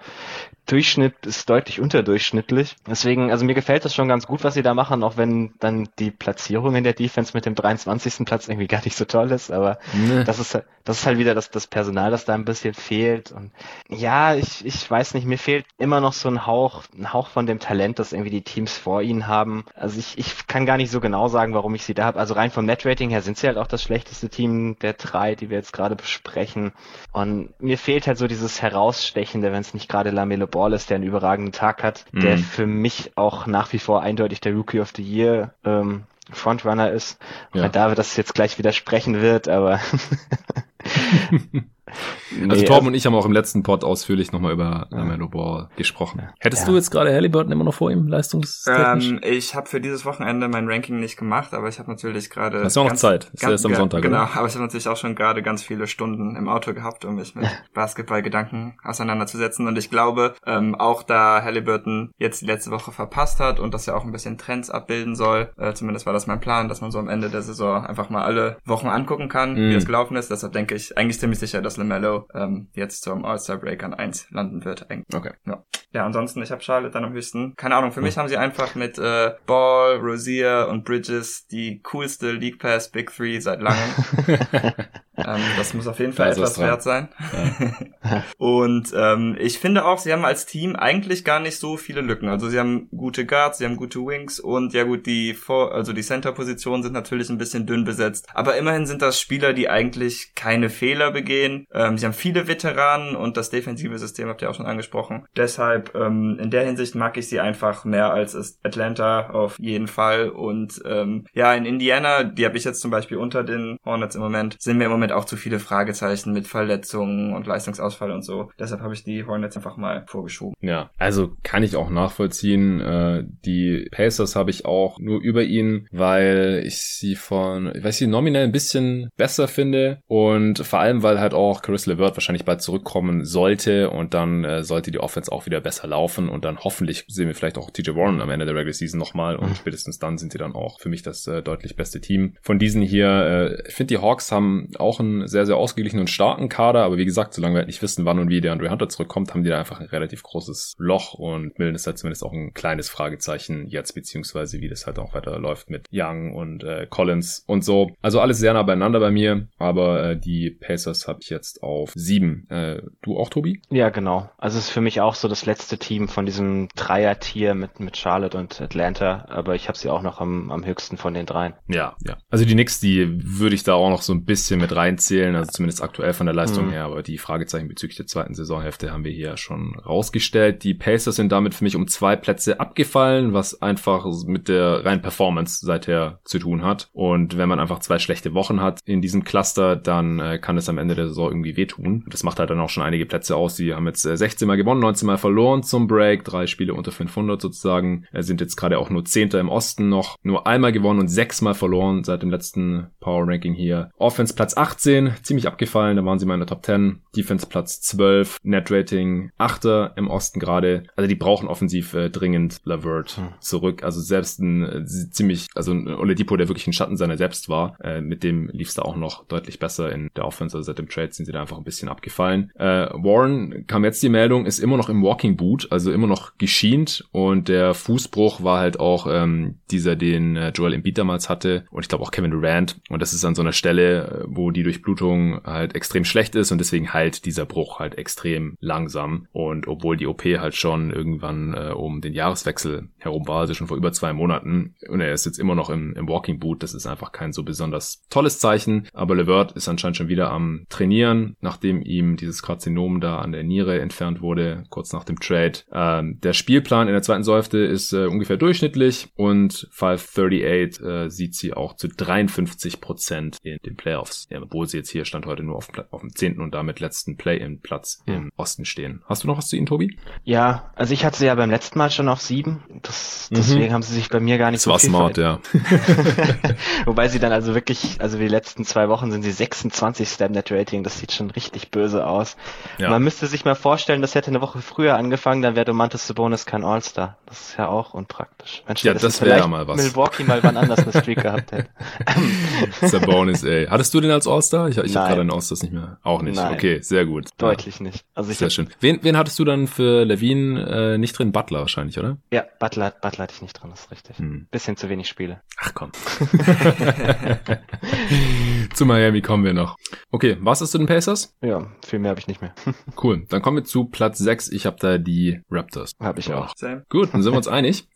Durchschnitt ist deutlich unterdurchschnittlich. Deswegen, also mir gefällt das schon ganz gut, was sie da machen, auch wenn dann die Platzierung in der Defense mit dem 23. Platz irgendwie gar nicht so toll ist. Aber nee. das ist das ist halt wieder das, das Personal, das da ein bisschen fehlt. Und ja, ich, ich weiß nicht, mir fehlt immer noch so ein Hauch, ein Hauch von dem Talent, das irgendwie die Teams vor ihnen haben. Also ich, ich kann gar nicht so genau sagen, warum ich sie da habe. Also rein vom Netrating her sind sie halt auch das schlechteste Team der drei, die wir jetzt gerade besprechen. Und mir fehlt halt so dieses Herausstechende, wenn es nicht gerade Lamelo Ball ist, der einen überragenden Tag hat, mhm. der für mich auch nach wie vor eindeutig der Rookie of the Year ähm, Frontrunner ist. Ja. Weil David das jetzt gleich widersprechen wird, aber Nee, also Torben also, und ich haben auch im letzten Pod ausführlich nochmal über ja. Lamelo Ball gesprochen. Hättest ja. du jetzt gerade Halliburton immer noch vor ihm, leistungstechnisch? Ähm, ich habe für dieses Wochenende mein Ranking nicht gemacht, aber ich habe natürlich gerade... Hast du auch noch Zeit? Ist ganz, erst am Sonntag, Genau, oder? aber ich habe natürlich auch schon gerade ganz viele Stunden im Auto gehabt, um mich mit Basketballgedanken auseinanderzusetzen. Und ich glaube, ähm, auch da Halliburton jetzt die letzte Woche verpasst hat und das ja auch ein bisschen Trends abbilden soll, äh, zumindest war das mein Plan, dass man so am Ende der Saison einfach mal alle Wochen angucken kann, mm. wie es gelaufen ist. Deshalb denke ich eigentlich ziemlich sicher, dass LaMelo ähm, jetzt zum All-Star Break an 1 landen wird. Eigentlich. Okay. Ja. ja, ansonsten, ich habe Charlotte dann am höchsten. Keine Ahnung, für mich haben sie einfach mit äh, Ball, Rosier und Bridges die coolste League Pass Big Three seit langem. ähm, das muss auf jeden Fall etwas wert sein. Ja. und ähm, ich finde auch, sie haben als Team eigentlich gar nicht so viele Lücken. Also sie haben gute Guards, sie haben gute Wings und ja gut, die Vor also die Center-Positionen sind natürlich ein bisschen dünn besetzt. Aber immerhin sind das Spieler, die eigentlich keine Fehler begehen. Ähm, sie haben viele Veteranen und das defensive System habt ihr auch schon angesprochen. Deshalb ähm, in der Hinsicht mag ich sie einfach mehr als Atlanta auf jeden Fall. Und ähm, ja, in Indiana, die habe ich jetzt zum Beispiel unter den Hornets im Moment, sind mir im Moment auch zu viele Fragezeichen mit Verletzungen und Leistungsausfall und so. Deshalb habe ich die Hornets einfach mal vorgeschoben. Ja, also kann ich auch nachvollziehen. Äh, die Pacers habe ich auch nur über ihn, weil ich sie von, ich weiß nicht, nominell ein bisschen besser finde und vor allem, weil halt auch Chris LeVert wahrscheinlich bald zurückkommen sollte und dann äh, sollte die Offense auch wieder besser laufen und dann hoffentlich sehen wir vielleicht auch TJ Warren am Ende der Regular Season nochmal und mhm. spätestens dann sind sie dann auch für mich das äh, deutlich beste Team. Von diesen hier, äh, ich finde die Hawks haben auch einen sehr, sehr ausgeglichenen und starken Kader, aber wie gesagt, solange wir halt nicht wissen, wann und wie der Andre Hunter zurückkommt, haben die da einfach ein relativ großes Loch und Millen ist halt zumindest auch ein kleines Fragezeichen jetzt, beziehungsweise wie das halt auch weiter läuft mit Young und äh, Collins und so. Also alles sehr nah beieinander bei mir, aber äh, die Pacers habe ich jetzt auf sieben. Äh, du auch, Tobi? Ja, genau. Also es ist für mich auch so das letzte Team von diesem Dreier-Tier mit, mit Charlotte und Atlanta, aber ich habe sie auch noch am, am höchsten von den dreien. Ja, ja. Also die Knicks, die würde ich da auch noch so ein bisschen mit reinzählen, also zumindest aktuell von der Leistung mhm. her, aber die Fragezeichen bezüglich der zweiten Saisonhälfte haben wir hier schon rausgestellt. Die Pacers sind damit für mich um zwei Plätze abgefallen, was einfach mit der reinen Performance seither zu tun hat. Und wenn man einfach zwei schlechte Wochen hat in diesem Cluster, dann äh, kann es am Ende der Saison irgendwie wehtun. Das macht halt dann auch schon einige Plätze aus. Sie haben jetzt 16 äh, Mal gewonnen, 19 Mal verloren zum Break, drei Spiele unter 500 sozusagen. Äh, sind jetzt gerade auch nur Zehnter im Osten noch, nur einmal gewonnen und sechs Mal verloren seit dem letzten Power Ranking hier. Offense Platz 18, ziemlich abgefallen, da waren sie mal in der Top 10. Defense Platz 12, Net Rating 8 im Osten gerade. Also die brauchen offensiv äh, dringend Lavert hm. zurück. Also selbst ein äh, ziemlich, also ein Oladipo, der wirklich ein Schatten seiner selbst war, äh, mit dem lief es da auch noch deutlich besser in der Offense. Also seit dem Trade sind sie da einfach ein bisschen abgefallen. Äh, Warren kam jetzt die Meldung, ist immer noch im Walking Boot, also immer noch geschient und der Fußbruch war halt auch ähm, dieser, den äh, Joel Embiid damals hatte und ich glaube auch Kevin Durant und das ist an so einer Stelle, äh, wo die Durchblutung halt extrem schlecht ist und deswegen halt dieser Bruch halt extrem langsam. Und obwohl die OP halt schon irgendwann äh, um den Jahreswechsel herum war, also schon vor über zwei Monaten und er ist jetzt immer noch im, im Walking Boot, das ist einfach kein so besonders tolles Zeichen, aber Levert ist anscheinend schon wieder am Trainieren, nachdem ihm dieses Karzinom da an der Niere entfernt wurde, kurz nach dem Trade. Ähm, der Spielplan in der zweiten Säufte ist äh, ungefähr durchschnittlich und 538 äh, sieht sie auch zu 53 Prozent in den Playoffs, ja, obwohl sie jetzt hier stand heute nur auf, auf dem zehnten und damit letzten Play-in-Platz hm. im Osten stehen. Hast du noch was zu ihnen, Tobi? Ja, also ich hatte sie ja beim letzten Mal schon auf sieben. Das, deswegen mhm. haben sie sich bei mir gar nicht das so war smart, ja. Wobei sie dann also wirklich, also die letzten zwei Wochen sind sie 26 Stab Net Rating, das sieht schon richtig böse aus. Ja. Man müsste sich mal vorstellen, das hätte eine Woche früher angefangen, dann wäre Domantas Sabonis kein All-Star. Das ist ja auch unpraktisch. Mensch, ja, das wäre ja mal was. Milwaukee mal wann anders eine Streak gehabt hätte. Sabonis, ey. Hattest du den als All-Star? Ich, ich habe gerade einen All-Star nicht mehr. Auch nicht. Nein. Okay, sehr gut. Deutlich ja. nicht. Also ich sehr schön. Wen, wen hattest du dann für Levine äh, nicht drin? Butler wahrscheinlich, oder? Ja, Butler, Butler hatte ich nicht drin, das ist richtig. Hm. Bisschen zu wenig Spiele. Ach komm. zu Miami kommen wir noch. Okay, was ist zu den Pacers? Ja, viel mehr habe ich nicht mehr. cool. Dann kommen wir zu Platz 6. Ich habe da die Raptors. Habe ich auch. Gut, dann sind wir uns einig.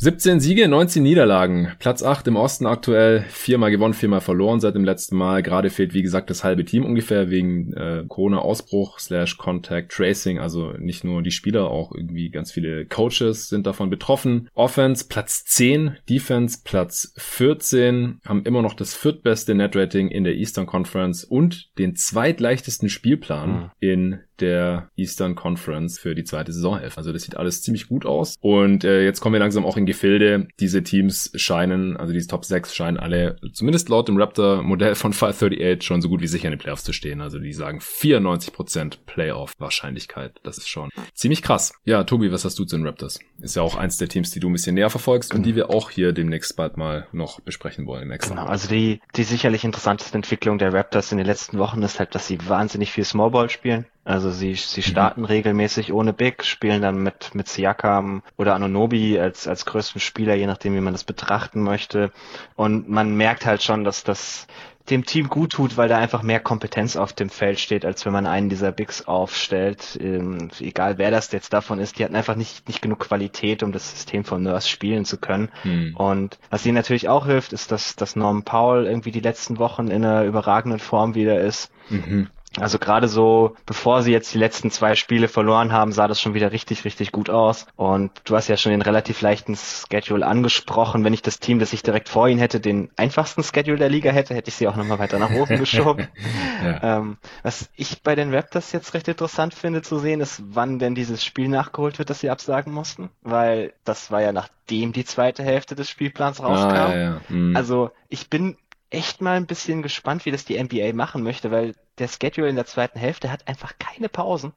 17 Siege, 19 Niederlagen. Platz 8 im Osten aktuell. Viermal gewonnen, viermal verloren seit dem letzten Mal. Gerade fehlt, wie gesagt, das halbe Team ungefähr wegen äh, Corona-Ausbruch slash Contact Tracing. Also nicht nur die Spieler, auch irgendwie ganz viele Coaches sind davon betroffen. Offense Platz 10, Defense Platz 14. Haben immer noch das viertbeste Net-Rating in der Eastern Conference und den zweitleichtesten Spielplan mhm. in der Eastern Conference für die zweite Saisonhälfte. Also das sieht alles ziemlich gut aus. Und äh, jetzt kommen wir langsam auch in Gefilde. Diese Teams scheinen, also diese Top 6 scheinen alle, zumindest laut dem Raptor-Modell von 538, schon so gut wie sicher in den Playoffs zu stehen. Also die sagen 94% Playoff-Wahrscheinlichkeit. Das ist schon ziemlich krass. Ja, Tobi, was hast du zu den Raptors? Ist ja auch eins der Teams, die du ein bisschen näher verfolgst und die wir auch hier demnächst bald mal noch besprechen wollen. Genau, also die, die sicherlich interessanteste Entwicklung der Raptors in den letzten Wochen ist halt, dass sie wahnsinnig viel Smallball spielen. Also sie, sie mhm. starten mhm. regelmäßig ohne Big, spielen dann mit, mit Siakam oder Anonobi als, als größten Spieler, je nachdem, wie man das betrachten möchte. Und man merkt halt schon, dass das dem Team gut tut, weil da einfach mehr Kompetenz auf dem Feld steht, als wenn man einen dieser Bigs aufstellt. Ähm, egal wer das jetzt davon ist, die hatten einfach nicht, nicht genug Qualität, um das System von Nurse spielen zu können. Mhm. Und was ihnen natürlich auch hilft, ist, dass, dass Norman Powell irgendwie die letzten Wochen in einer überragenden Form wieder ist. Mhm. Also gerade so, bevor sie jetzt die letzten zwei Spiele verloren haben, sah das schon wieder richtig, richtig gut aus. Und du hast ja schon den relativ leichten Schedule angesprochen. Wenn ich das Team, das ich direkt vor ihnen hätte, den einfachsten Schedule der Liga hätte, hätte ich sie auch nochmal weiter nach oben geschoben. ja. ähm, was ich bei den Raptors jetzt recht interessant finde zu sehen, ist, wann denn dieses Spiel nachgeholt wird, das sie absagen mussten. Weil das war ja nachdem die zweite Hälfte des Spielplans rauskam. Ah, ja, ja. Mhm. Also ich bin echt mal ein bisschen gespannt, wie das die NBA machen möchte, weil der Schedule in der zweiten Hälfte hat einfach keine Pausen.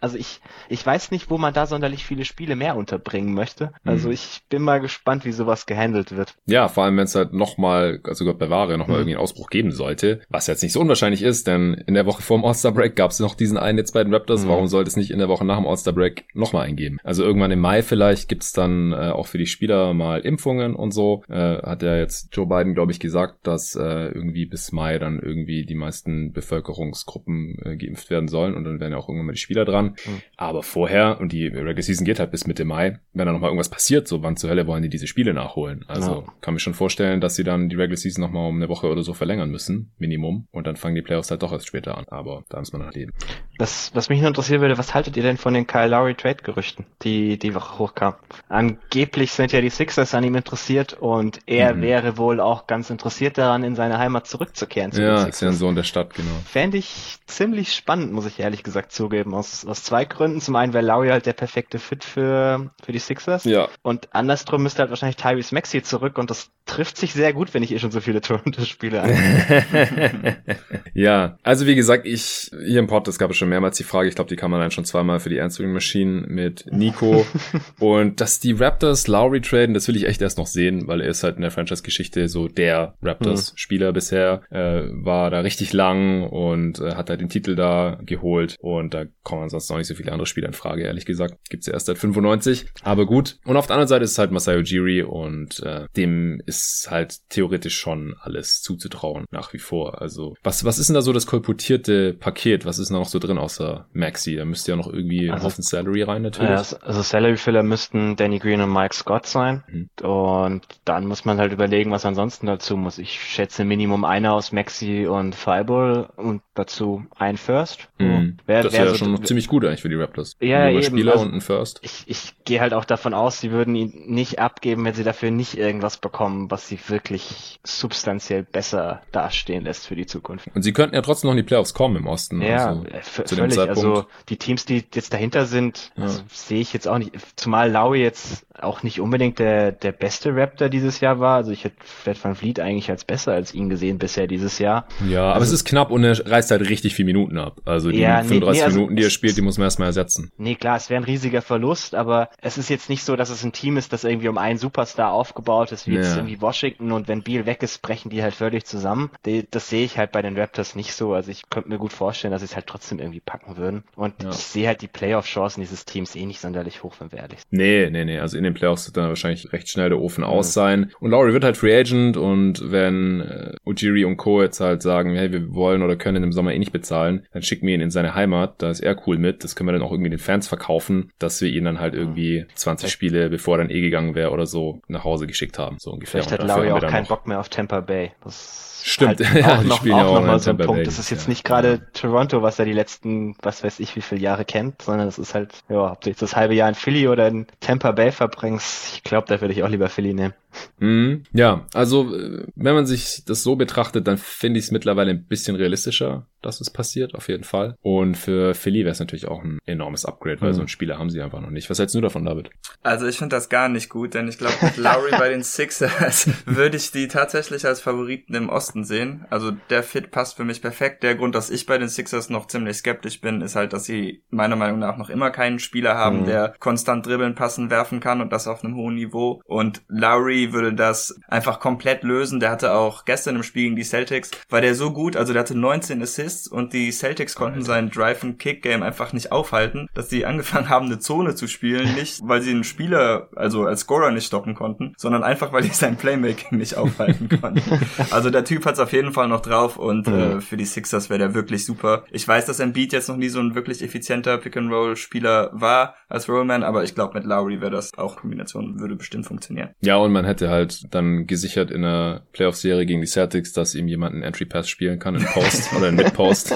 Also ich, ich weiß nicht, wo man da sonderlich viele Spiele mehr unterbringen möchte. Also mhm. ich bin mal gespannt, wie sowas gehandelt wird. Ja, vor allem, wenn es halt nochmal, also Gott bewahre, nochmal mhm. irgendwie einen Ausbruch geben sollte, was jetzt nicht so unwahrscheinlich ist, denn in der Woche vor dem All-Star-Break gab es noch diesen einen jetzt bei den Raptors. Mhm. Warum sollte es nicht in der Woche nach dem All-Star-Break nochmal eingeben? Also irgendwann im Mai vielleicht gibt's dann äh, auch für die Spieler mal Impfungen und so. Äh, hat ja jetzt Joe Biden, glaube ich, gesagt, dass äh, irgendwie bis Mai dann irgendwie die meisten Bevölkerung Bevölkerungsgruppen äh, geimpft werden sollen und dann werden ja auch irgendwann mal die Spieler dran. Mhm. Aber vorher, und die Regular Season geht halt bis Mitte Mai, wenn da nochmal irgendwas passiert, so wann zur Hölle wollen die diese Spiele nachholen? Also ja. kann mir schon vorstellen, dass sie dann die Regular Season nochmal um eine Woche oder so verlängern müssen, Minimum. Und dann fangen die Playoffs halt doch erst später an. Aber da muss man nachleben. Was, was mich nur interessieren würde, was haltet ihr denn von den Kyle Lowry Trade Gerüchten, die die Woche hochkamen? Angeblich sind ja die Sixers an ihm interessiert und er mhm. wäre wohl auch ganz interessiert daran, in seine Heimat zurückzukehren. Zu ja, ist ja ein Sohn der Stadt, genau. Fände ich ziemlich spannend, muss ich ehrlich gesagt zugeben, aus, aus zwei Gründen. Zum einen wäre Lowry halt der perfekte Fit für, für die Sixers. Ja. Und andersrum müsste halt wahrscheinlich Tyrese Maxey zurück und das trifft sich sehr gut, wenn ich eh schon so viele Toronto-Spiele an. ja, also wie gesagt, ich, hier im Pod, das gab es schon mehrmals die Frage, ich glaube, die kam allein schon zweimal für die Answering Machine mit Nico. und dass die Raptors Lowry traden, das will ich echt erst noch sehen, weil er ist halt in der Franchise-Geschichte so der Raptors-Spieler mhm. bisher, äh, war da richtig lang und äh, hat halt den Titel da geholt und da kommen ansonsten auch nicht so viele andere Spieler in Frage, ehrlich gesagt. Gibt's ja erst seit 95, aber gut. Und auf der anderen Seite ist es halt Masayo Jiri und äh, dem ist halt theoretisch schon alles zuzutrauen, nach wie vor. Also, was, was ist denn da so das kolportierte Paket? Was ist da noch so drin außer Maxi? Da müsste ja noch irgendwie also, ein Haufen Salary rein, natürlich. Ja, also Salary Filler müssten Danny Green und Mike Scott sein. Mhm. Und dann muss man halt überlegen, was ansonsten dazu muss. Ich schätze Minimum einer aus Maxi und Fireball und dazu ein First. Mhm. Wer, das wäre ja so schon ziemlich gut eigentlich für die Raptors. Ja, eben. Spieler also, und ein First. Ich, ich gehe halt auch davon aus, sie würden ihn nicht abgeben, wenn sie dafür nicht irgendwas bekommen, was sie wirklich substanziell besser dastehen lässt für die Zukunft. Und sie könnten ja trotzdem noch in die Playoffs kommen im Osten. Ja, also, äh, zu völlig. Also die Teams, die jetzt dahinter sind, ja. also, sehe ich jetzt auch nicht. Zumal Lau jetzt auch nicht unbedingt der, der beste Raptor dieses Jahr war. Also ich hätte Fred Van Vliet eigentlich als besser als ihn gesehen bisher dieses Jahr. Ja, aber also, es ist knapp und er reißt halt richtig viele Minuten ab. Also die ja, 35 nee, nee, also, Minuten, die er spielt, die muss man erstmal ersetzen. Nee, klar, es wäre ein riesiger Verlust, aber es ist jetzt nicht so, dass es ein Team ist, das irgendwie um einen Superstar aufgebaut ist, wie ja. jetzt irgendwie Washington und wenn Beal weg ist, brechen die halt völlig zusammen. Das sehe ich halt bei den Raptors nicht so. Also ich könnte mir gut vorstellen, dass sie es halt trotzdem irgendwie packen würden. Und ja. ich sehe halt die Playoff-Chancen dieses Teams eh nicht sonderlich hoch, wenn wir ehrlich sind. Nee, nee, nee. Also in den Playoffs wird dann wahrscheinlich recht schnell der Ofen mhm. aus sein. Und Laurie wird halt Free Agent und wenn äh, Ujiri und Co. jetzt halt sagen, hey, wir wollen oder können im Sommer eh nicht bezahlen, dann schicken wir ihn in seine Heimat, da ist er cool mit. Das können wir dann auch irgendwie den Fans verkaufen, dass wir ihn dann halt irgendwie 20 Spiele, bevor er dann eh gegangen wäre oder so, nach Hause geschickt haben. So ungefähr. Vielleicht hat Laurie auch keinen Bock mehr auf Tampa Bay. Das Stimmt, halt ja, auch noch, auch auch noch mal so ein Punkt. Bay. Das ist jetzt ja. nicht gerade Toronto, was er die letzten, was weiß ich, wie viele Jahre kennt, sondern es ist halt, ja, ob du jetzt das halbe Jahr in Philly oder in Tampa Bay verbringst, ich glaube, da würde ich auch lieber Philly nehmen. Mhm. Ja, also wenn man sich das so betrachtet, dann finde ich es mittlerweile ein bisschen realistischer, dass es passiert, auf jeden Fall. Und für Philly wäre es natürlich auch ein enormes Upgrade, weil mhm. so einen Spieler haben sie einfach noch nicht. Was hältst du davon, David? Also ich finde das gar nicht gut, denn ich glaube, mit Lowry bei den Sixers würde ich die tatsächlich als Favoriten im Osten sehen. Also der Fit passt für mich perfekt. Der Grund, dass ich bei den Sixers noch ziemlich skeptisch bin, ist halt, dass sie meiner Meinung nach noch immer keinen Spieler haben, mhm. der konstant dribbeln, passen, werfen kann und das auf einem hohen Niveau. Und Lowry würde das einfach komplett lösen. Der hatte auch gestern im Spiel gegen die Celtics, war der so gut, also der hatte 19 Assists und die Celtics konnten Alter. sein Drive-and-Kick-Game einfach nicht aufhalten, dass sie angefangen haben, eine Zone zu spielen, nicht weil sie einen Spieler, also als Scorer nicht stoppen konnten, sondern einfach, weil die sein Playmaking nicht aufhalten konnten. Also der Typ hat's auf jeden Fall noch drauf und mhm. äh, für die Sixers wäre der wirklich super. Ich weiß, dass Embiid jetzt noch nie so ein wirklich effizienter Pick-and-Roll-Spieler war als Rollman, aber ich glaube, mit Lowry wäre das auch Kombination, würde bestimmt funktionieren. Ja, und man hätte halt dann gesichert in der Playoff-Serie gegen die Celtics, dass ihm jemand einen Entry-Pass spielen kann in Post oder in Mid-Post.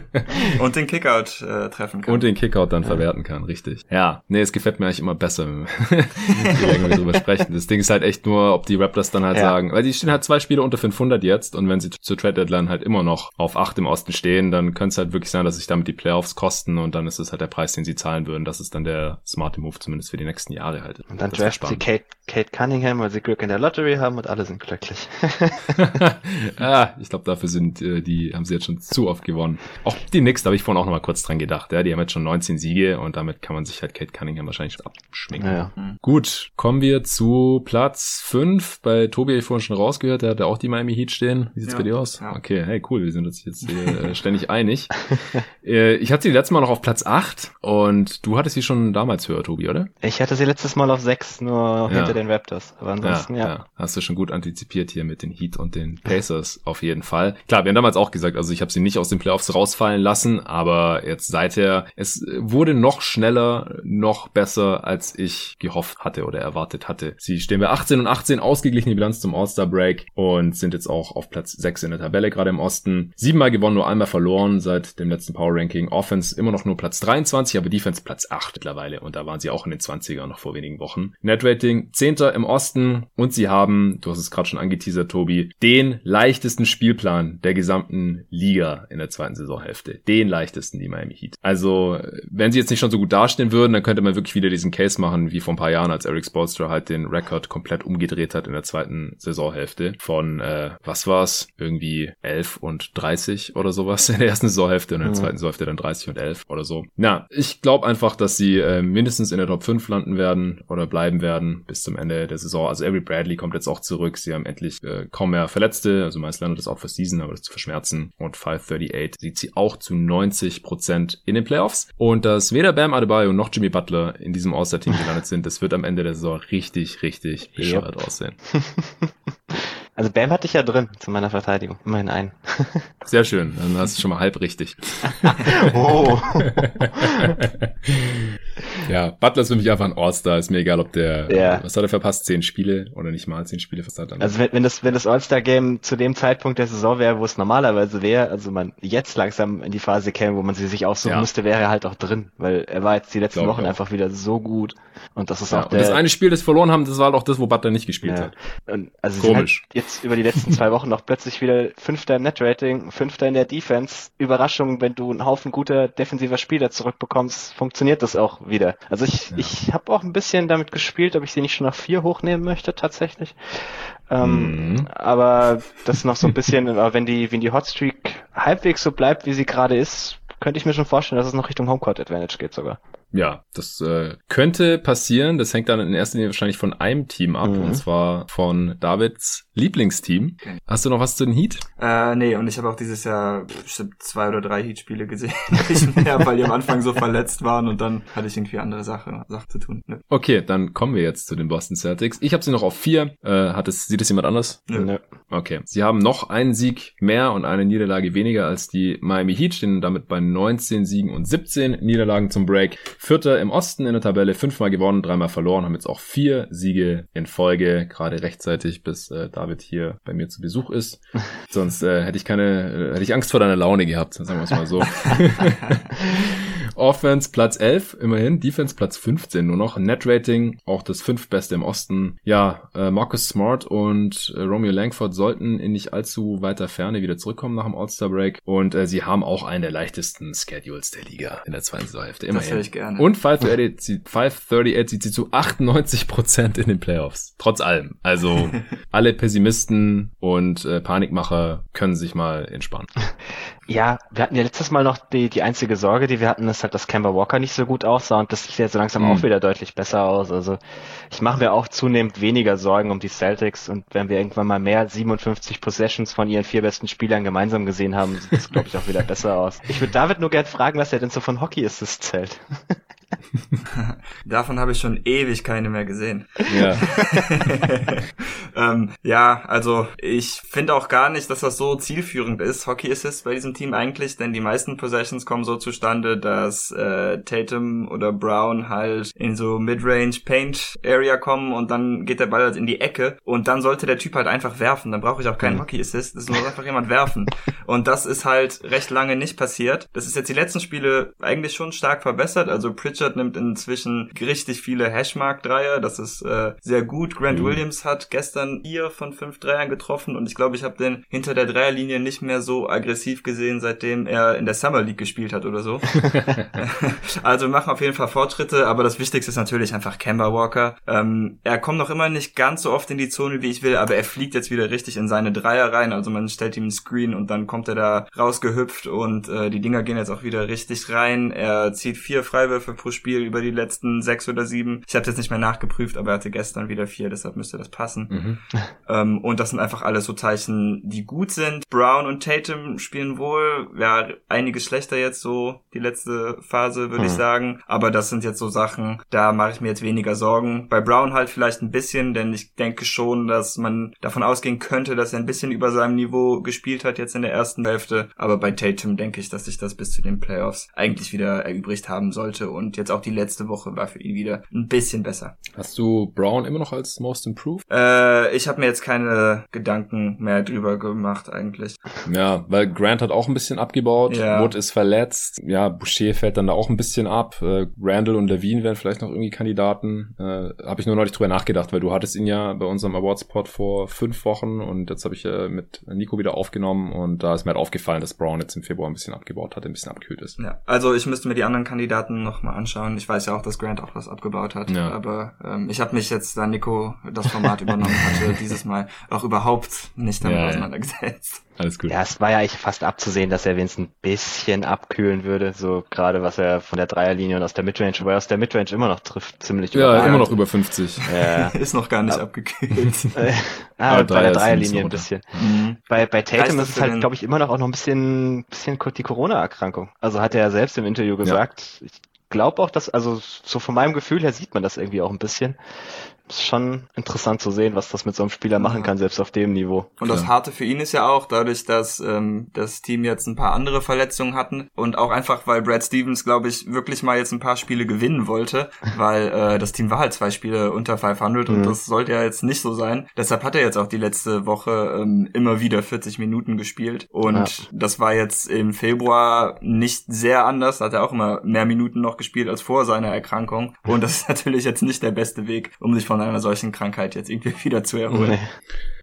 und den Kickout äh, treffen kann. Und den Kickout dann ja. verwerten kann, richtig. Ja, nee, es gefällt mir eigentlich immer besser, länger wir drüber sprechen. Das Ding ist halt echt nur, ob die Raptors dann halt ja. sagen, weil die stehen halt zwei Spiele unter 500 jetzt und wenn sie zur Trade Deadline halt immer noch auf 8 im Osten stehen, dann könnte es halt wirklich sein, dass sich damit die Playoffs kosten und dann ist es halt der Preis, den sie zahlen würden. Das ist dann der smarte Move, zumindest für die nächsten Jahre halt. Und dann draften sie Kate, Kate Cunningham, weil sie Glück in der Lottery haben und alle sind glücklich. ah, ich glaube, dafür sind äh, die, haben sie jetzt schon zu oft gewonnen. Auch die Knicks, da habe ich vorhin auch noch mal kurz dran gedacht. Ja, die haben jetzt schon 19 Siege und damit kann man sich halt Kate Cunningham wahrscheinlich abschminken. Ja, ja. Mhm. Gut, kommen wir zu Platz 5. Bei Tobi habe ich vorhin schon rausgehört, der hatte auch die Miami Heat stehen. Wie sieht's ja, bei dir aus? Ja. Okay, hey, cool, wir sind uns jetzt hier äh, ständig einig. äh, ich hatte sie letztes Mal noch auf Platz 8 und du hattest sie schon damals höher, Tobi, oder? Ich hatte sie letztes Mal auf 6, nur hinter den Raptors. Aber ansonsten, ja, ja. Hast du schon gut antizipiert hier mit den Heat und den Pacers auf jeden Fall. Klar, wir haben damals auch gesagt, also ich habe sie nicht aus den Playoffs rausfallen lassen, aber jetzt seither, es wurde noch schneller, noch besser, als ich gehofft hatte oder erwartet hatte. Sie stehen bei 18 und 18 ausgeglichene Bilanz zum All-Star-Break und sind jetzt auch auf Platz 6 in der Tabelle, gerade im Osten. Siebenmal gewonnen, nur einmal verloren seit dem letzten Power-Ranking. Offense immer noch nur Platz 23, aber Defense Platz 8 mittlerweile und da waren sie auch in den 20er noch vor wenigen Wochen. Net-Rating 10. im Osten und sie haben, du hast es gerade schon angeteasert, Tobi, den leichtesten Spielplan der gesamten Liga in der zweiten Saisonhälfte. Den leichtesten, die Miami Heat. Also, wenn sie jetzt nicht schon so gut dastehen würden, dann könnte man wirklich wieder diesen Case machen, wie vor ein paar Jahren, als Eric Spolstra halt den Rekord komplett umgedreht hat in der zweiten Saisonhälfte von, äh, was war's? Irgendwie 11 und 30 oder sowas in der ersten Saisonhälfte und in der mhm. zweiten Saisonhälfte dann 30 und 11 oder so. Na, ich glaube einfach, dass sie äh, mindestens in der Top 5 landen werden oder bleiben werden bis zum Ende der Saison. Also Avery Bradley kommt jetzt auch zurück. Sie haben endlich äh, kaum mehr Verletzte. Also meist landet das auch für Season, aber das zu verschmerzen. Und 538 sieht sie auch zu 90% in den Playoffs. Und dass weder Bam Adebayo noch Jimmy Butler in diesem All-Star-Team gelandet sind, das wird am Ende der Saison richtig, richtig bescheuert aussehen. Also Bam hatte ich ja drin zu meiner Verteidigung. Immerhin ein. Sehr schön. Dann hast du schon mal halb richtig. oh. ja, Butler ist für mich einfach ein All-Star. Ist mir egal, ob der, ja. was hat er verpasst? Zehn Spiele oder nicht mal zehn Spiele? Was hat er also wenn, wenn das, wenn das All-Star-Game zu dem Zeitpunkt der Saison wäre, wo es normalerweise wäre, also man jetzt langsam in die Phase käme, wo man sie sich aussuchen ja. müsste, wäre er halt auch drin. Weil er war jetzt die letzten Wochen einfach wieder so gut. Und das ist ja, auch der. Und das eine Spiel, das verloren haben, das war halt auch das, wo Butler nicht gespielt hat. Und also Komisch. Jetzt über die letzten zwei Wochen noch plötzlich wieder Fünfter im Net-Rating, Fünfter in der Defense. Überraschung, wenn du einen Haufen guter defensiver Spieler zurückbekommst, funktioniert das auch wieder. Also ich, ja. ich habe auch ein bisschen damit gespielt, ob ich sie nicht schon nach vier hochnehmen möchte tatsächlich. Ähm, mhm. Aber das noch so ein bisschen, wenn die, wenn die Hotstreak halbwegs so bleibt, wie sie gerade ist, könnte ich mir schon vorstellen, dass es noch Richtung Homecourt Advantage geht sogar. Ja, das äh, könnte passieren. Das hängt dann in erster Linie wahrscheinlich von einem Team ab, mhm. und zwar von Davids Lieblingsteam. Okay. Hast du noch was zu den Heat? Äh, nee, und ich habe auch dieses Jahr bestimmt zwei oder drei Heat-Spiele gesehen. Nicht mehr, weil die am Anfang so verletzt waren und dann hatte ich irgendwie andere Sache, Sachen zu tun. Nö. Okay, dann kommen wir jetzt zu den Boston Celtics. Ich habe sie noch auf vier. Äh, hat es, sieht es jemand anders? Nö. Nö. Okay. Sie haben noch einen Sieg mehr und eine Niederlage weniger als die Miami Heat, stehen damit bei 19 Siegen und 17 Niederlagen zum Break. Vierter im Osten in der Tabelle, fünfmal gewonnen, dreimal verloren, haben jetzt auch vier Siege in Folge, gerade rechtzeitig, bis äh, David hier bei mir zu Besuch ist. Sonst äh, hätte ich keine, äh, hätte ich Angst vor deiner Laune gehabt, sagen wir es mal so. Offense Platz 11, immerhin. Defense Platz 15 nur noch. Net Rating auch das fünftbeste im Osten. Ja, äh, Marcus Smart und äh, Romeo Langford sollten in nicht allzu weiter Ferne wieder zurückkommen nach dem All-Star Break. Und äh, sie haben auch einen der leichtesten Schedules der Liga in der zweiten Saisonhälfte. Immerhin. Das höre ich gerne. Und 538, 538 sieht sie zu 98 Prozent in den Playoffs. Trotz allem. Also alle Pessimisten und äh, Panikmacher können sich mal entspannen. Ja, wir hatten ja letztes Mal noch die, die einzige Sorge, die wir hatten, ist halt, dass Kemba Walker nicht so gut aussah und das sieht jetzt so langsam mhm. auch wieder deutlich besser aus. Also ich mache mir auch zunehmend weniger Sorgen um die Celtics und wenn wir irgendwann mal mehr 57 Possessions von ihren vier besten Spielern gemeinsam gesehen haben, sieht es, glaube ich, auch wieder besser aus. Ich würde David nur gern fragen, was er denn so von Hockey Assist zählt. Davon habe ich schon ewig keine mehr gesehen. Ja, ähm, ja also ich finde auch gar nicht, dass das so zielführend ist, Hockey Assist bei diesem Team eigentlich, denn die meisten Possessions kommen so zustande, dass äh, Tatum oder Brown halt in so Midrange Paint Area kommen und dann geht der Ball halt in die Ecke und dann sollte der Typ halt einfach werfen. Dann brauche ich auch keinen mhm. Hockey Assist, es muss einfach jemand werfen. Und das ist halt recht lange nicht passiert. Das ist jetzt die letzten Spiele eigentlich schon stark verbessert. Also Pritchard nimmt inzwischen richtig viele Hashmark-Dreier. Das ist äh, sehr gut. Grant mhm. Williams hat gestern vier von fünf Dreiern getroffen und ich glaube, ich habe den hinter der Dreierlinie nicht mehr so aggressiv gesehen, seitdem er in der Summer League gespielt hat oder so. also wir machen auf jeden Fall Fortschritte, aber das Wichtigste ist natürlich einfach Kemba Walker. Ähm, er kommt noch immer nicht ganz so oft in die Zone, wie ich will, aber er fliegt jetzt wieder richtig in seine Dreier rein. Also man stellt ihm einen Screen und dann kommt er da rausgehüpft und äh, die Dinger gehen jetzt auch wieder richtig rein. Er zieht vier Freiwürfe pro Spiel über die letzten sechs oder sieben. Ich habe jetzt nicht mehr nachgeprüft, aber er hatte gestern wieder vier, deshalb müsste das passen. Mhm. Ähm, und das sind einfach alles so Zeichen, die gut sind. Brown und Tatum spielen wohl, ja, einiges schlechter jetzt so die letzte Phase, würde mhm. ich sagen. Aber das sind jetzt so Sachen, da mache ich mir jetzt weniger Sorgen. Bei Brown halt vielleicht ein bisschen, denn ich denke schon, dass man davon ausgehen könnte, dass er ein bisschen über seinem Niveau gespielt hat jetzt in der ersten Hälfte. Aber bei Tatum denke ich, dass sich das bis zu den Playoffs eigentlich wieder erübrigt haben sollte und jetzt auch die letzte Woche war für ihn wieder ein bisschen besser. Hast du Brown immer noch als Most Improved? Äh, ich habe mir jetzt keine Gedanken mehr drüber gemacht eigentlich. Ja, weil Grant hat auch ein bisschen abgebaut, ja. Wood ist verletzt, ja, Boucher fällt dann da auch ein bisschen ab, äh, Randall und Levine wären vielleicht noch irgendwie Kandidaten. Äh, habe ich nur neulich drüber nachgedacht, weil du hattest ihn ja bei unserem Awards-Pod vor fünf Wochen und jetzt habe ich äh, mit Nico wieder aufgenommen und da ist mir halt aufgefallen, dass Brown jetzt im Februar ein bisschen abgebaut hat, ein bisschen abgekühlt ist. Ja, also ich müsste mir die anderen Kandidaten noch mal anschauen. Ich weiß ja auch, dass Grant auch was abgebaut hat. Ja. Aber ähm, ich habe mich jetzt, da Nico das Format übernommen hatte, dieses Mal auch überhaupt nicht damit ja, auseinandergesetzt. Alles gut. Ja, es war ja eigentlich fast abzusehen, dass er wenigstens ein bisschen abkühlen würde. So gerade was er von der Dreierlinie und aus der Midrange, wo er aus der Midrange immer noch trifft, ziemlich Ja, immer noch über 50. Ja. ist noch gar nicht Ab abgekühlt. ah, bei der Dreierlinie ein bisschen. Mhm. Bei, bei Tatum ist es halt, glaube ich, immer noch auch noch ein bisschen, bisschen die Corona-Erkrankung. Also hat er ja selbst im Interview gesagt, ja. ich glaube auch, dass, also so von meinem Gefühl her sieht man das irgendwie auch ein bisschen ist schon interessant zu sehen, was das mit so einem Spieler machen kann, selbst auf dem Niveau. Und das Harte für ihn ist ja auch, dadurch, dass ähm, das Team jetzt ein paar andere Verletzungen hatten und auch einfach, weil Brad Stevens, glaube ich, wirklich mal jetzt ein paar Spiele gewinnen wollte, weil äh, das Team war halt zwei Spiele unter 500 mhm. und das sollte ja jetzt nicht so sein. Deshalb hat er jetzt auch die letzte Woche ähm, immer wieder 40 Minuten gespielt und ja. das war jetzt im Februar nicht sehr anders, da hat er auch immer mehr Minuten noch gespielt als vor seiner Erkrankung und das ist natürlich jetzt nicht der beste Weg, um sich von einer solchen Krankheit jetzt irgendwie wieder zu erholen. Nee.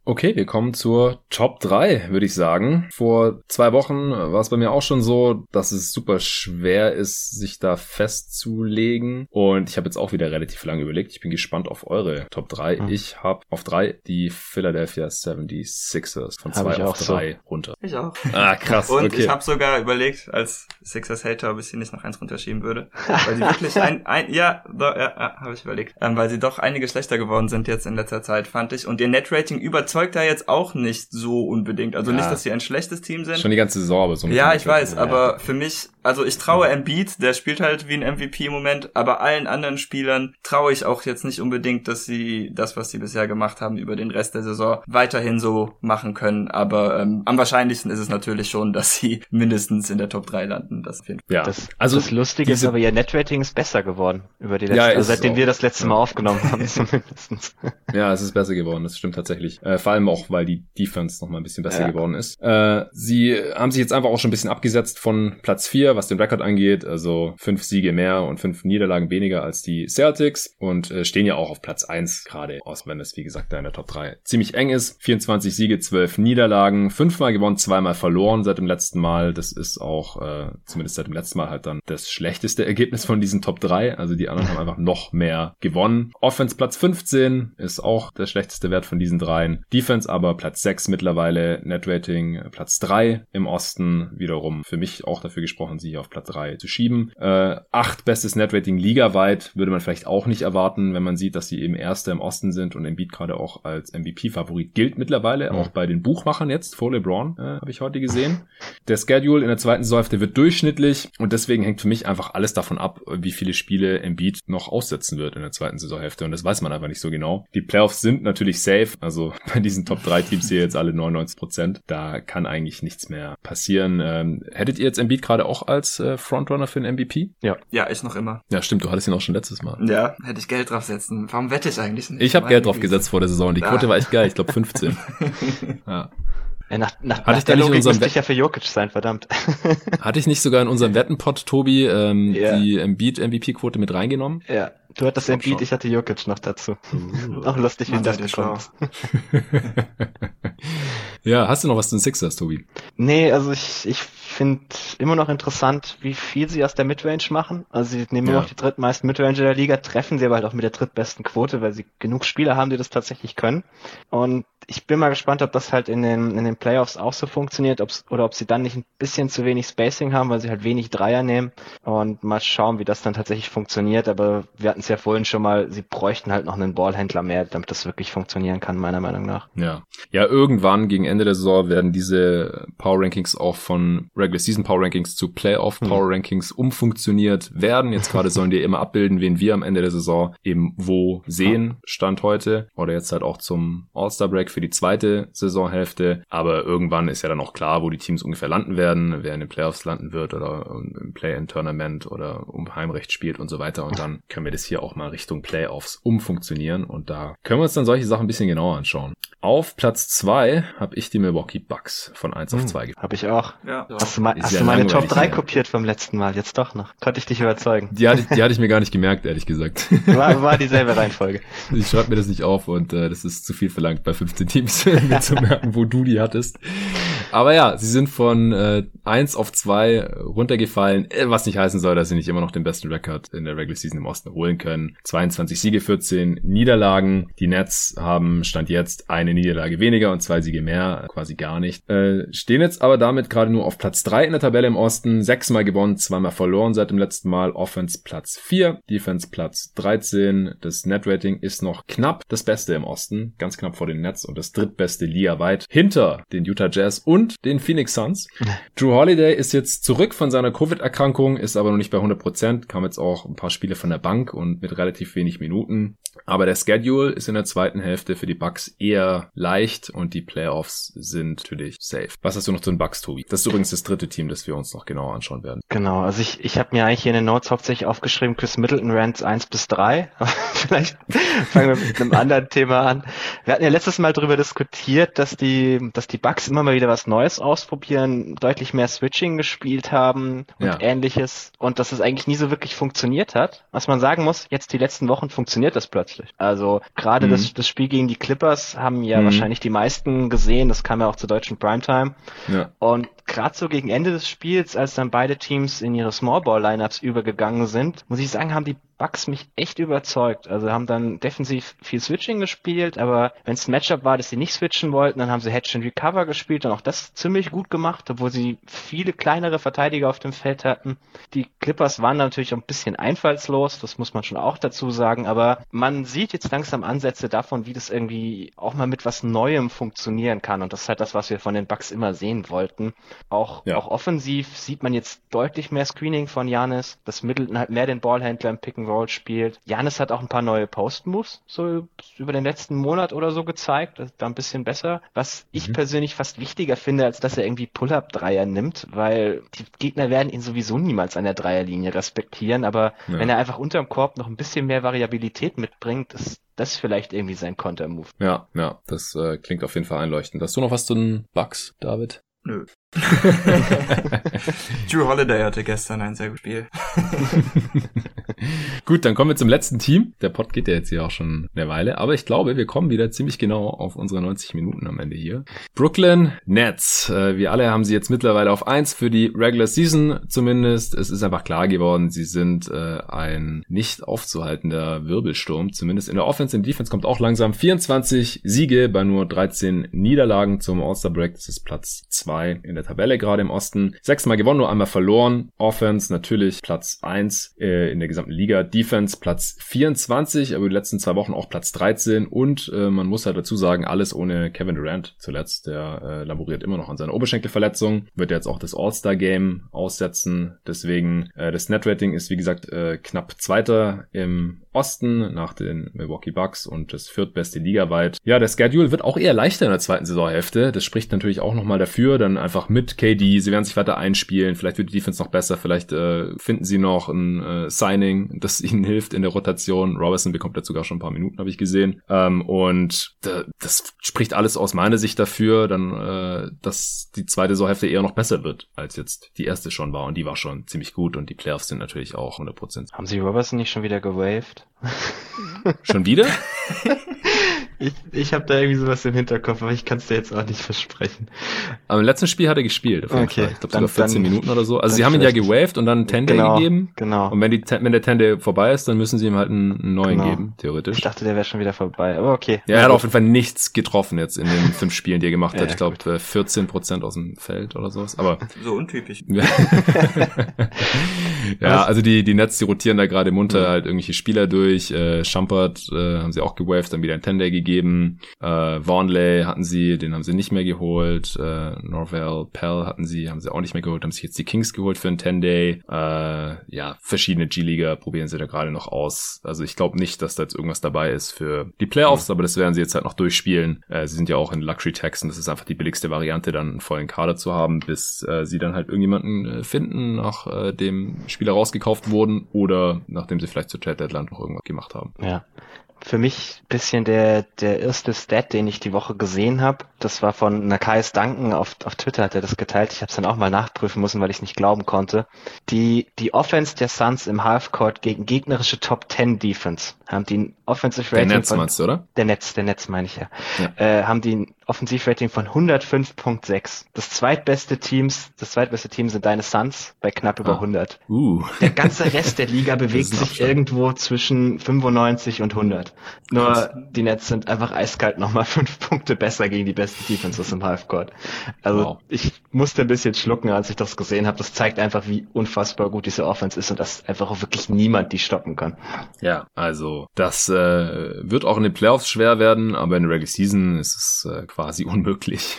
Okay, wir kommen zur Top 3, würde ich sagen. Vor zwei Wochen war es bei mir auch schon so, dass es super schwer ist, sich da festzulegen. Und ich habe jetzt auch wieder relativ lange überlegt. Ich bin gespannt auf eure Top 3. Hm. Ich habe auf 3 die Philadelphia 76ers von 2 auf 3 so. runter. Ich auch. Ah, krass. Und okay. ich habe sogar überlegt, als Sixers-Hater, ob ich sie nicht noch eins runterschieben würde. Weil sie wirklich ein, ein ja, ja, ja habe ich überlegt. Ähm, weil sie doch einige schlechter geworden sind jetzt in letzter Zeit, fand ich. Und ihr Net-Rating überzeugt überzeugt da jetzt auch nicht so unbedingt. Also ja. nicht, dass sie ein schlechtes Team sind. Schon die ganze Saison, aber so ein Ja, ich weiß, ja. aber für mich, also ich traue Embiid, der spielt halt wie ein MVP im Moment, aber allen anderen Spielern traue ich auch jetzt nicht unbedingt, dass sie das, was sie bisher gemacht haben, über den Rest der Saison weiterhin so machen können. Aber ähm, am wahrscheinlichsten ist es natürlich schon, dass sie mindestens in der Top 3 landen. Das. Ja. Das, also das Lustige ist aber, ihr Netrating ist besser geworden über die letzten, ja, also seitdem wir das letzte Mal aufgenommen haben, zumindest. Ja, es ist besser geworden, das stimmt tatsächlich. Äh, vor allem auch, weil die Defense noch mal ein bisschen besser ja. geworden ist. Äh, sie haben sich jetzt einfach auch schon ein bisschen abgesetzt von Platz 4, was den Rekord angeht. Also fünf Siege mehr und fünf Niederlagen weniger als die Celtics und äh, stehen ja auch auf Platz 1 gerade, aus wenn es wie gesagt da in der Top 3 ziemlich eng ist. 24 Siege, 12 Niederlagen, fünfmal gewonnen, zweimal verloren seit dem letzten Mal. Das ist auch äh, zumindest seit dem letzten Mal halt dann das schlechteste Ergebnis von diesen Top 3. Also die anderen haben einfach noch mehr gewonnen. Offense Platz 15 ist auch der schlechteste Wert von diesen dreien. Defense aber Platz 6 mittlerweile, Netrating Platz 3 im Osten, wiederum für mich auch dafür gesprochen, sie auf Platz 3 zu schieben. Äh, acht bestes Netrating ligaweit würde man vielleicht auch nicht erwarten, wenn man sieht, dass sie eben Erster im Osten sind und Embiid gerade auch als MVP-Favorit gilt mittlerweile, mhm. auch bei den Buchmachern jetzt, vor LeBron, äh, habe ich heute gesehen. Der Schedule in der zweiten Saisonhälfte wird durchschnittlich und deswegen hängt für mich einfach alles davon ab, wie viele Spiele Embiid noch aussetzen wird in der zweiten Saisonhälfte und das weiß man einfach nicht so genau. Die Playoffs sind natürlich safe, also bei diesen Top drei Teams hier jetzt alle 99 Prozent. Da kann eigentlich nichts mehr passieren. Ähm, hättet ihr jetzt Embiid gerade auch als äh, Frontrunner für den MVP? Ja. Ja, ich noch immer. Ja, stimmt. Du hattest ihn auch schon letztes Mal. Ja, hätte ich Geld draufsetzen. Warum wette ich eigentlich nicht? Ich habe Geld drauf gesetzt vor der Saison. Die Quote war echt geil. Ich glaube 15. ja. Ja, nach, nach, Hatte nach ich der Logik müsste ich ja für Jokic sein, verdammt. Hatte ich nicht sogar in unserem Wettenpot, Tobi, ähm, yeah. die Embiid-MVP-Quote mit reingenommen? Ja, du hattest Embiid, ich hatte Jokic noch dazu. Uh. Auch lustig, wie das gekommen ist. ja, hast du noch was zu den Sixers, Tobi? Nee, also ich, ich finde immer noch interessant, wie viel sie aus der Midrange machen. Also sie nehmen ja. immer noch die drittmeisten Midrange der Liga, treffen sie aber halt auch mit der drittbesten Quote, weil sie genug Spieler haben, die das tatsächlich können. Und ich bin mal gespannt, ob das halt in den, in den Playoffs auch so funktioniert, ob's, oder ob sie dann nicht ein bisschen zu wenig Spacing haben, weil sie halt wenig Dreier nehmen und mal schauen, wie das dann tatsächlich funktioniert. Aber wir hatten es ja vorhin schon mal, sie bräuchten halt noch einen Ballhändler mehr, damit das wirklich funktionieren kann, meiner Meinung nach. Ja. Ja, irgendwann gegen Ende der Saison werden diese Power Rankings auch von Regular Season Power Rankings zu Playoff hm. Power Rankings umfunktioniert werden. Jetzt gerade sollen die immer abbilden, wen wir am Ende der Saison eben wo sehen, Stand heute. Oder jetzt halt auch zum All-Star Break für die zweite Saisonhälfte. Aber irgendwann ist ja dann auch klar, wo die Teams ungefähr landen werden, wer in den Playoffs landen wird oder im Play-in-Tournament oder um Heimrecht spielt und so weiter. Und dann können wir das hier auch mal Richtung Playoffs umfunktionieren. Und da können wir uns dann solche Sachen ein bisschen genauer anschauen. Auf Platz zwei habe ich die Milwaukee Bucks von 1 hm, auf 2 Habe ich auch. Ja. Hast du, mal, hast du meine Top 3 kopiert vom letzten Mal? Jetzt doch noch. Konnte ich dich überzeugen. Die hatte, die hatte ich mir gar nicht gemerkt, ehrlich gesagt. War, war dieselbe Reihenfolge. Ich schreibe mir das nicht auf und äh, das ist zu viel verlangt bei 15 Teams, mir zu merken, wo du die hattest. Aber ja, sie sind von äh, 1 auf 2 runtergefallen, äh, was nicht heißen soll, dass sie nicht immer noch den besten Rekord in der Regular Season im Osten holen können. 22 Siege, 14 Niederlagen. Die Nets haben Stand jetzt eine Niederlage weniger und zwei Siege mehr, quasi gar nicht. Äh, stehen jetzt aber damit gerade nur auf Platz 3 in der Tabelle im Osten. Sechsmal gewonnen, zweimal verloren seit dem letzten Mal. Offense Platz 4, Defense Platz 13. Das Net-Rating ist noch knapp das Beste im Osten, ganz knapp vor den Nets und das drittbeste Liga weit hinter den Utah Jazz und den Phoenix Suns. Drew Holiday ist jetzt zurück von seiner Covid-Erkrankung, ist aber noch nicht bei 100 Prozent, kam jetzt auch ein paar Spiele von der Bank und mit relativ wenig Minuten. Aber der Schedule ist in der zweiten Hälfte für die Bucks eher leicht und die Playoffs sind natürlich safe. Was hast du noch zu den Bucks, Tobi? Das ist übrigens das dritte Team, das wir uns noch genauer anschauen werden. Genau, also ich, ich habe mir eigentlich hier in den Notes hauptsächlich aufgeschrieben, Chris Middleton Rants 1 bis 3. Vielleicht fangen wir mit einem anderen Thema an. Wir hatten ja letztes Mal darüber diskutiert, dass die, dass die Bucks immer mal wieder was Neues ausprobieren, deutlich mehr Switching gespielt haben und ja. ähnliches und dass es eigentlich nie so wirklich funktioniert hat. Was man sagen muss, jetzt die letzten Wochen funktioniert das plötzlich. Also gerade mhm. das, das Spiel gegen die Clippers haben ja mhm. wahrscheinlich die meisten gesehen. Das kam ja auch zur deutschen Primetime. Ja. Und gerade so gegen Ende des Spiels, als dann beide Teams in ihre Smallball-Lineups übergegangen sind, muss ich sagen, haben die Bucks mich echt überzeugt. Also haben dann defensiv viel Switching gespielt, aber wenn es ein Matchup war, dass sie nicht switchen wollten, dann haben sie Hedge and Recover gespielt und auch das ziemlich gut gemacht, obwohl sie viele kleinere Verteidiger auf dem Feld hatten. Die Clippers waren natürlich auch ein bisschen einfallslos, das muss man schon auch dazu sagen, aber man sieht jetzt langsam Ansätze davon, wie das irgendwie auch mal mit was Neuem funktionieren kann und das ist halt das, was wir von den Bucks immer sehen wollten. Auch, ja. auch offensiv sieht man jetzt deutlich mehr Screening von Janis, dass Middleton halt mehr den Ballhändler im Pick and Roll spielt. Janis hat auch ein paar neue Post-Moves so über den letzten Monat oder so gezeigt, das ist da ein bisschen besser. Was ich mhm. persönlich fast wichtiger finde, als dass er irgendwie Pull-Up-Dreier nimmt, weil die Gegner werden ihn sowieso niemals an der Dreierlinie respektieren, aber ja. wenn er einfach unterm Korb noch ein bisschen mehr Variabilität mitbringt, ist das vielleicht irgendwie sein Konter-Move. Ja, ja, das äh, klingt auf jeden Fall einleuchtend. Hast du noch was zu den Bugs, David? Nö. Drew Holiday hatte gestern ein sehr gutes Spiel. Gut, dann kommen wir zum letzten Team. Der Pod geht ja jetzt hier auch schon eine Weile, aber ich glaube, wir kommen wieder ziemlich genau auf unsere 90 Minuten am Ende hier. Brooklyn Nets. Äh, wir alle haben sie jetzt mittlerweile auf eins für die Regular Season zumindest. Es ist einfach klar geworden, sie sind äh, ein nicht aufzuhaltender Wirbelsturm. Zumindest in der Offense und Defense kommt auch langsam 24 Siege bei nur 13 Niederlagen zum All-Star Break. Das ist Platz zwei in der Tabelle gerade im Osten. Sechsmal gewonnen, nur einmal verloren. Offense natürlich Platz eins äh, in der gesamten Liga. Defense Platz 24, aber die letzten zwei Wochen auch Platz 13. Und äh, man muss halt dazu sagen, alles ohne Kevin Durant zuletzt. Der äh, laboriert immer noch an seiner Oberschenkelverletzung. Wird jetzt auch das All-Star-Game aussetzen. Deswegen, äh, das Net-Rating ist wie gesagt äh, knapp Zweiter im Osten nach den Milwaukee Bucks und das viertbeste ligaweit. Ja, der Schedule wird auch eher leichter in der zweiten Saisonhälfte. Das spricht natürlich auch nochmal dafür, dann einfach mit KD, sie werden sich weiter einspielen, vielleicht wird die Defense noch besser, vielleicht äh, finden sie noch ein äh, Signing, das ihnen hilft in der Rotation. Robertson bekommt dazu sogar schon ein paar Minuten, habe ich gesehen. Ähm, und das spricht alles aus meiner Sicht dafür, dann, äh, dass die zweite Saisonhälfte eher noch besser wird, als jetzt die erste schon war. Und die war schon ziemlich gut und die Playoffs sind natürlich auch 100%. Haben sie Robertson nicht schon wieder gewaved? Schon wieder? Ich, ich habe da irgendwie sowas im Hinterkopf, aber ich kann es dir jetzt auch nicht versprechen. Aber im letzten Spiel hat er gespielt, auf jeden okay, Fall. Ich glaube sogar 14 dann, Minuten oder so. Also sie haben ihn ja gewaved und dann einen 10 genau, gegeben. Genau. Und wenn, die, wenn der 10 vorbei ist, dann müssen sie ihm halt einen, neuen genau. geben, theoretisch. Ich dachte, der wäre schon wieder vorbei, aber okay. Ja, er hat auf jeden Fall nichts getroffen jetzt in den fünf Spielen, die er gemacht hat. Ja, ich glaube 14 Prozent aus dem Feld oder sowas. Aber so untypisch. ja, also die, die Nets, die rotieren da gerade munter mhm. halt irgendwelche Spieler durch. Äh, Schumpert äh, haben sie auch gewaved, dann wieder ein 10 gegeben gegeben. Äh, Vaughnley hatten sie, den haben sie nicht mehr geholt. Äh, Norvell Pell hatten sie, haben sie auch nicht mehr geholt. Haben sich jetzt die Kings geholt für einen 10-Day. Äh, ja, verschiedene G-Liga probieren sie da gerade noch aus. Also ich glaube nicht, dass da jetzt irgendwas dabei ist für die Playoffs, mhm. aber das werden sie jetzt halt noch durchspielen. Äh, sie sind ja auch in Luxury Tax und das ist einfach die billigste Variante, dann einen vollen Kader zu haben, bis äh, sie dann halt irgendjemanden äh, finden, nachdem äh, Spieler rausgekauft wurden oder nachdem sie vielleicht zur Trade Deadline noch irgendwas gemacht haben. Ja für mich bisschen der, der erste Stat, den ich die Woche gesehen habe. Das war von Nakais Duncan auf, auf Twitter hat er das geteilt. Ich habe es dann auch mal nachprüfen müssen, weil ich nicht glauben konnte. Die, die Offense der Suns im Halfcourt gegen gegnerische Top 10 Defense haben die Offensive Rating. Der Netz meinst du, oder? Der Netz, der Netz meine ich ja. ja. Äh, haben die Offensivrating von 105.6. Das zweitbeste Teams, das zweitbeste Team sind deine Suns bei knapp über ah. 100. Uh. Der ganze Rest der Liga bewegt sich irgendwo zwischen 95 und 100. Nur die Nets sind einfach eiskalt nochmal fünf Punkte besser gegen die besten Defenses im Halfcourt. Also wow. ich musste ein bisschen schlucken, als ich das gesehen habe. Das zeigt einfach, wie unfassbar gut diese Offense ist und dass einfach auch wirklich niemand die stoppen kann. Ja, also das äh, wird auch in den Playoffs schwer werden, aber in der Regular Season ist es äh, quasi unmöglich.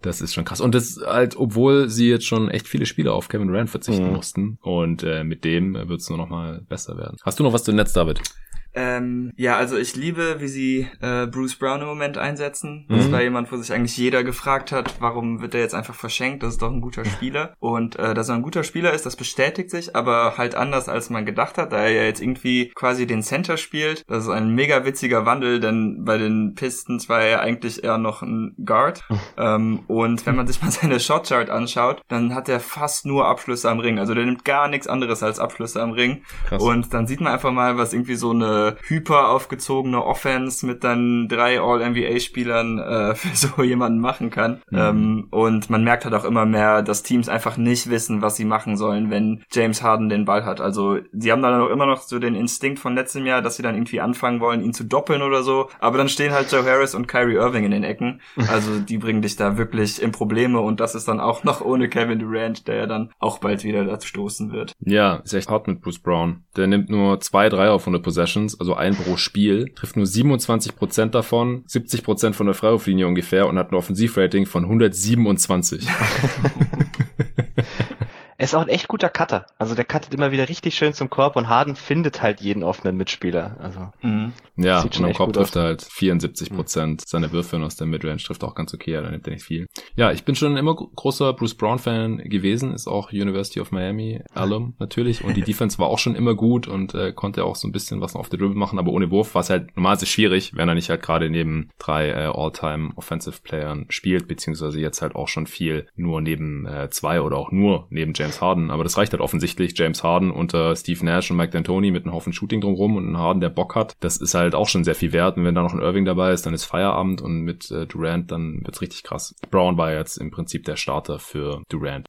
das ist schon krass. Und das halt, obwohl sie jetzt schon echt viele Spiele auf Kevin Durant verzichten mhm. mussten. Und äh, mit dem wird es nur noch mal besser werden. Hast du noch was zu Netz, David? Ähm, ja, also ich liebe, wie sie äh, Bruce Brown im Moment einsetzen. Das mhm. war jemand, wo sich eigentlich jeder gefragt hat, warum wird er jetzt einfach verschenkt? Das ist doch ein guter Spieler. Und äh, dass er ein guter Spieler ist, das bestätigt sich, aber halt anders, als man gedacht hat, da er ja jetzt irgendwie quasi den Center spielt. Das ist ein mega witziger Wandel, denn bei den Pistons war er eigentlich eher noch ein Guard. ähm, und wenn man sich mal seine Shotchart anschaut, dann hat er fast nur Abschlüsse am Ring. Also der nimmt gar nichts anderes als Abschlüsse am Ring. Krass. Und dann sieht man einfach mal, was irgendwie so eine diese hyper aufgezogene Offense mit dann drei All-NBA-Spielern äh, für so jemanden machen kann. Mhm. Ähm, und man merkt halt auch immer mehr, dass Teams einfach nicht wissen, was sie machen sollen, wenn James Harden den Ball hat. Also sie haben dann auch immer noch so den Instinkt von letztem Jahr, dass sie dann irgendwie anfangen wollen, ihn zu doppeln oder so. Aber dann stehen halt Joe Harris und Kyrie Irving in den Ecken. Also die bringen dich da wirklich in Probleme und das ist dann auch noch ohne Kevin Durant, der ja dann auch bald wieder dazu stoßen wird. Ja, ist echt hart mit Bruce Brown. Der nimmt nur zwei, drei auf 100 Possessions, also ein pro Spiel, trifft nur 27 Prozent davon, 70 Prozent von der Freiwurflinie ungefähr und hat ein Offensivrating von 127. Er ist auch ein echt guter Cutter. Also der cuttet immer wieder richtig schön zum Korb und Harden findet halt jeden offenen Mitspieler. Also mhm. Ja, und am Korb trifft er halt 74 Prozent mhm. seiner Würfe und aus der Midrange trifft auch ganz okay, da nimmt er nicht viel. Ja, ich bin schon immer großer Bruce Brown Fan gewesen, ist auch University of Miami Alum natürlich und die Defense war auch schon immer gut und äh, konnte auch so ein bisschen was auf der Dribble machen, aber ohne Wurf war es halt normalerweise schwierig, wenn er nicht halt gerade neben drei äh, All-Time Offensive Playern spielt, beziehungsweise jetzt halt auch schon viel nur neben äh, zwei oder auch nur neben James James Harden. Aber das reicht halt offensichtlich. James Harden unter Steve Nash und Mike D'Antoni mit einem Haufen Shooting drumherum und ein Harden, der Bock hat. Das ist halt auch schon sehr viel wert. Und wenn da noch ein Irving dabei ist, dann ist Feierabend und mit äh, Durant, dann wird's richtig krass. Brown war jetzt im Prinzip der Starter für Durant.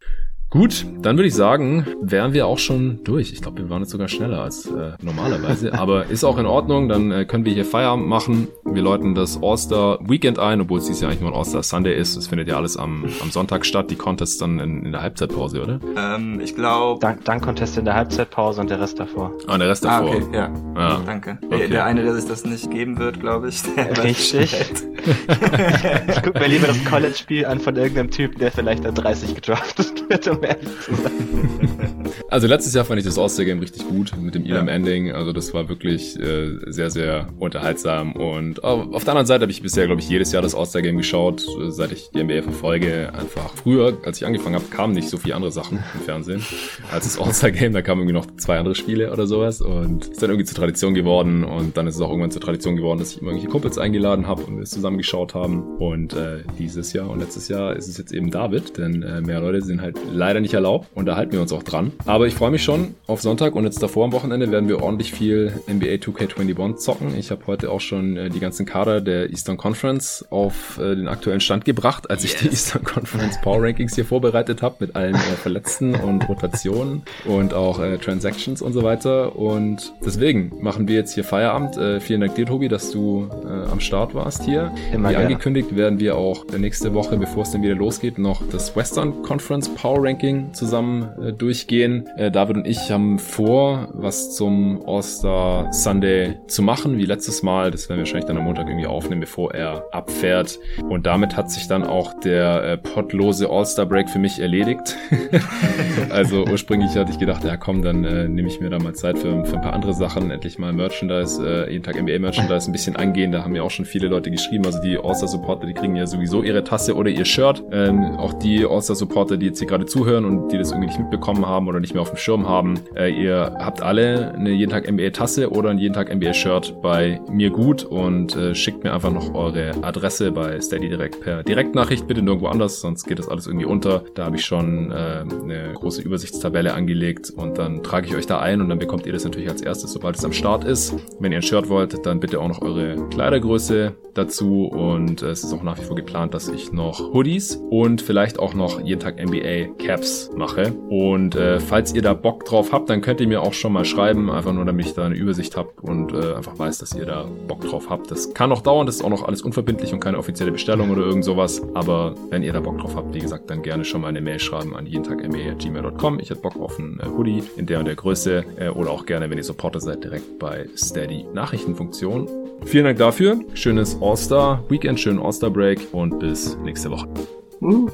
Gut, dann würde ich sagen, wären wir auch schon durch. Ich glaube, wir waren jetzt sogar schneller als äh, normalerweise, aber ist auch in Ordnung. Dann äh, können wir hier Feierabend machen. Wir läuten das All-Star Weekend ein, obwohl es dieses Jahr eigentlich nur ein All-Star Sunday ist. Das findet ja alles am, am Sonntag statt. Die Contests dann in, in der Halbzeitpause, oder? Ähm, ich glaube. Dank, Dank Contest in der Halbzeitpause und der Rest davor. Ah, der Rest ah, davor. Ah, okay, ja. ja. Danke. Okay. Der eine, der sich das nicht geben wird, glaube ich. Richtig. ich gucke mir lieber das College-Spiel an von irgendeinem Typen, der vielleicht an 30 gedraftet wird, um ehrlich zu sein. Also letztes Jahr fand ich das All-Star-Game richtig gut mit dem Elam-Ending. Also das war wirklich äh, sehr, sehr unterhaltsam. Und auf der anderen Seite habe ich bisher, glaube ich, jedes Jahr das All-Star-Game geschaut, seit ich die NBA verfolge. Einfach früher, als ich angefangen habe, kamen nicht so viele andere Sachen im Fernsehen als das All-Star-Game. Da kamen irgendwie noch zwei andere Spiele oder sowas. Und ist dann irgendwie zur Tradition geworden. Und dann ist es auch irgendwann zur Tradition geworden, dass ich immer irgendwelche Kumpels eingeladen habe und wir es zusammen geschaut haben. Und äh, dieses Jahr und letztes Jahr ist es jetzt eben David, denn äh, mehr Leute sind halt leider nicht erlaubt. Und da halten wir uns auch dran. Aber ich freue mich schon auf Sonntag und jetzt davor am Wochenende werden wir ordentlich viel NBA 2K21 zocken. Ich habe heute auch schon äh, die ganzen Kader der Eastern Conference auf äh, den aktuellen Stand gebracht, als yes. ich die Eastern Conference Power Rankings hier vorbereitet habe mit allen äh, Verletzten und Rotationen und auch äh, Transactions und so weiter. Und deswegen machen wir jetzt hier Feierabend. Äh, vielen Dank dir, Tobi, dass du am Start warst hier. Immer Wie gerne. angekündigt werden wir auch nächste Woche, bevor es dann wieder losgeht, noch das Western Conference Power Ranking zusammen äh, durchgehen. Äh, David und ich haben vor, was zum All-Star Sunday zu machen, wie letztes Mal. Das werden wir wahrscheinlich dann am Montag irgendwie aufnehmen, bevor er abfährt. Und damit hat sich dann auch der äh, pottlose All-Star Break für mich erledigt. also ursprünglich hatte ich gedacht, ja komm, dann äh, nehme ich mir da mal Zeit für, für ein paar andere Sachen. Endlich mal Merchandise, äh, jeden Tag NBA Merchandise ein bisschen angehen. Da haben ja auch schon viele Leute geschrieben. Also die All-Star Supporter, die kriegen ja sowieso ihre Tasse oder ihr Shirt. Ähm, auch die All-Star Supporter, die jetzt hier gerade zuhören und die das irgendwie nicht mitbekommen haben oder nicht mehr auf dem Schirm haben. Äh, ihr habt alle eine jeden Tag NBA Tasse oder ein jeden Tag NBA Shirt bei mir gut und äh, schickt mir einfach noch eure Adresse bei Steady direkt per Direktnachricht, bitte nirgendwo anders, sonst geht das alles irgendwie unter. Da habe ich schon äh, eine große Übersichtstabelle angelegt und dann trage ich euch da ein und dann bekommt ihr das natürlich als erstes, sobald es am Start ist. Wenn ihr ein Shirt wollt, dann bitte auch noch eure Kleidergröße dazu und äh, es ist auch nach wie vor geplant, dass ich noch Hoodies und vielleicht auch noch jeden Tag NBA Caps mache und äh, falls ihr da Bock drauf habt, dann könnt ihr mir auch schon mal schreiben, einfach nur damit ich da eine Übersicht habe und äh, einfach weiß, dass ihr da Bock drauf habt. Das kann noch dauern, das ist auch noch alles unverbindlich und keine offizielle Bestellung oder irgend sowas, aber wenn ihr da Bock drauf habt, wie gesagt, dann gerne schon mal eine Mail schreiben an jeden Tag gmail.com. Ich hätte Bock auf einen äh, Hoodie in der und der Größe äh, oder auch gerne, wenn ihr Supporter seid, direkt bei Steady Nachrichtenfunktion. Vielen Dank dafür. Schönes All-Star Weekend, schönen All-Star Break und bis nächste Woche. Uh.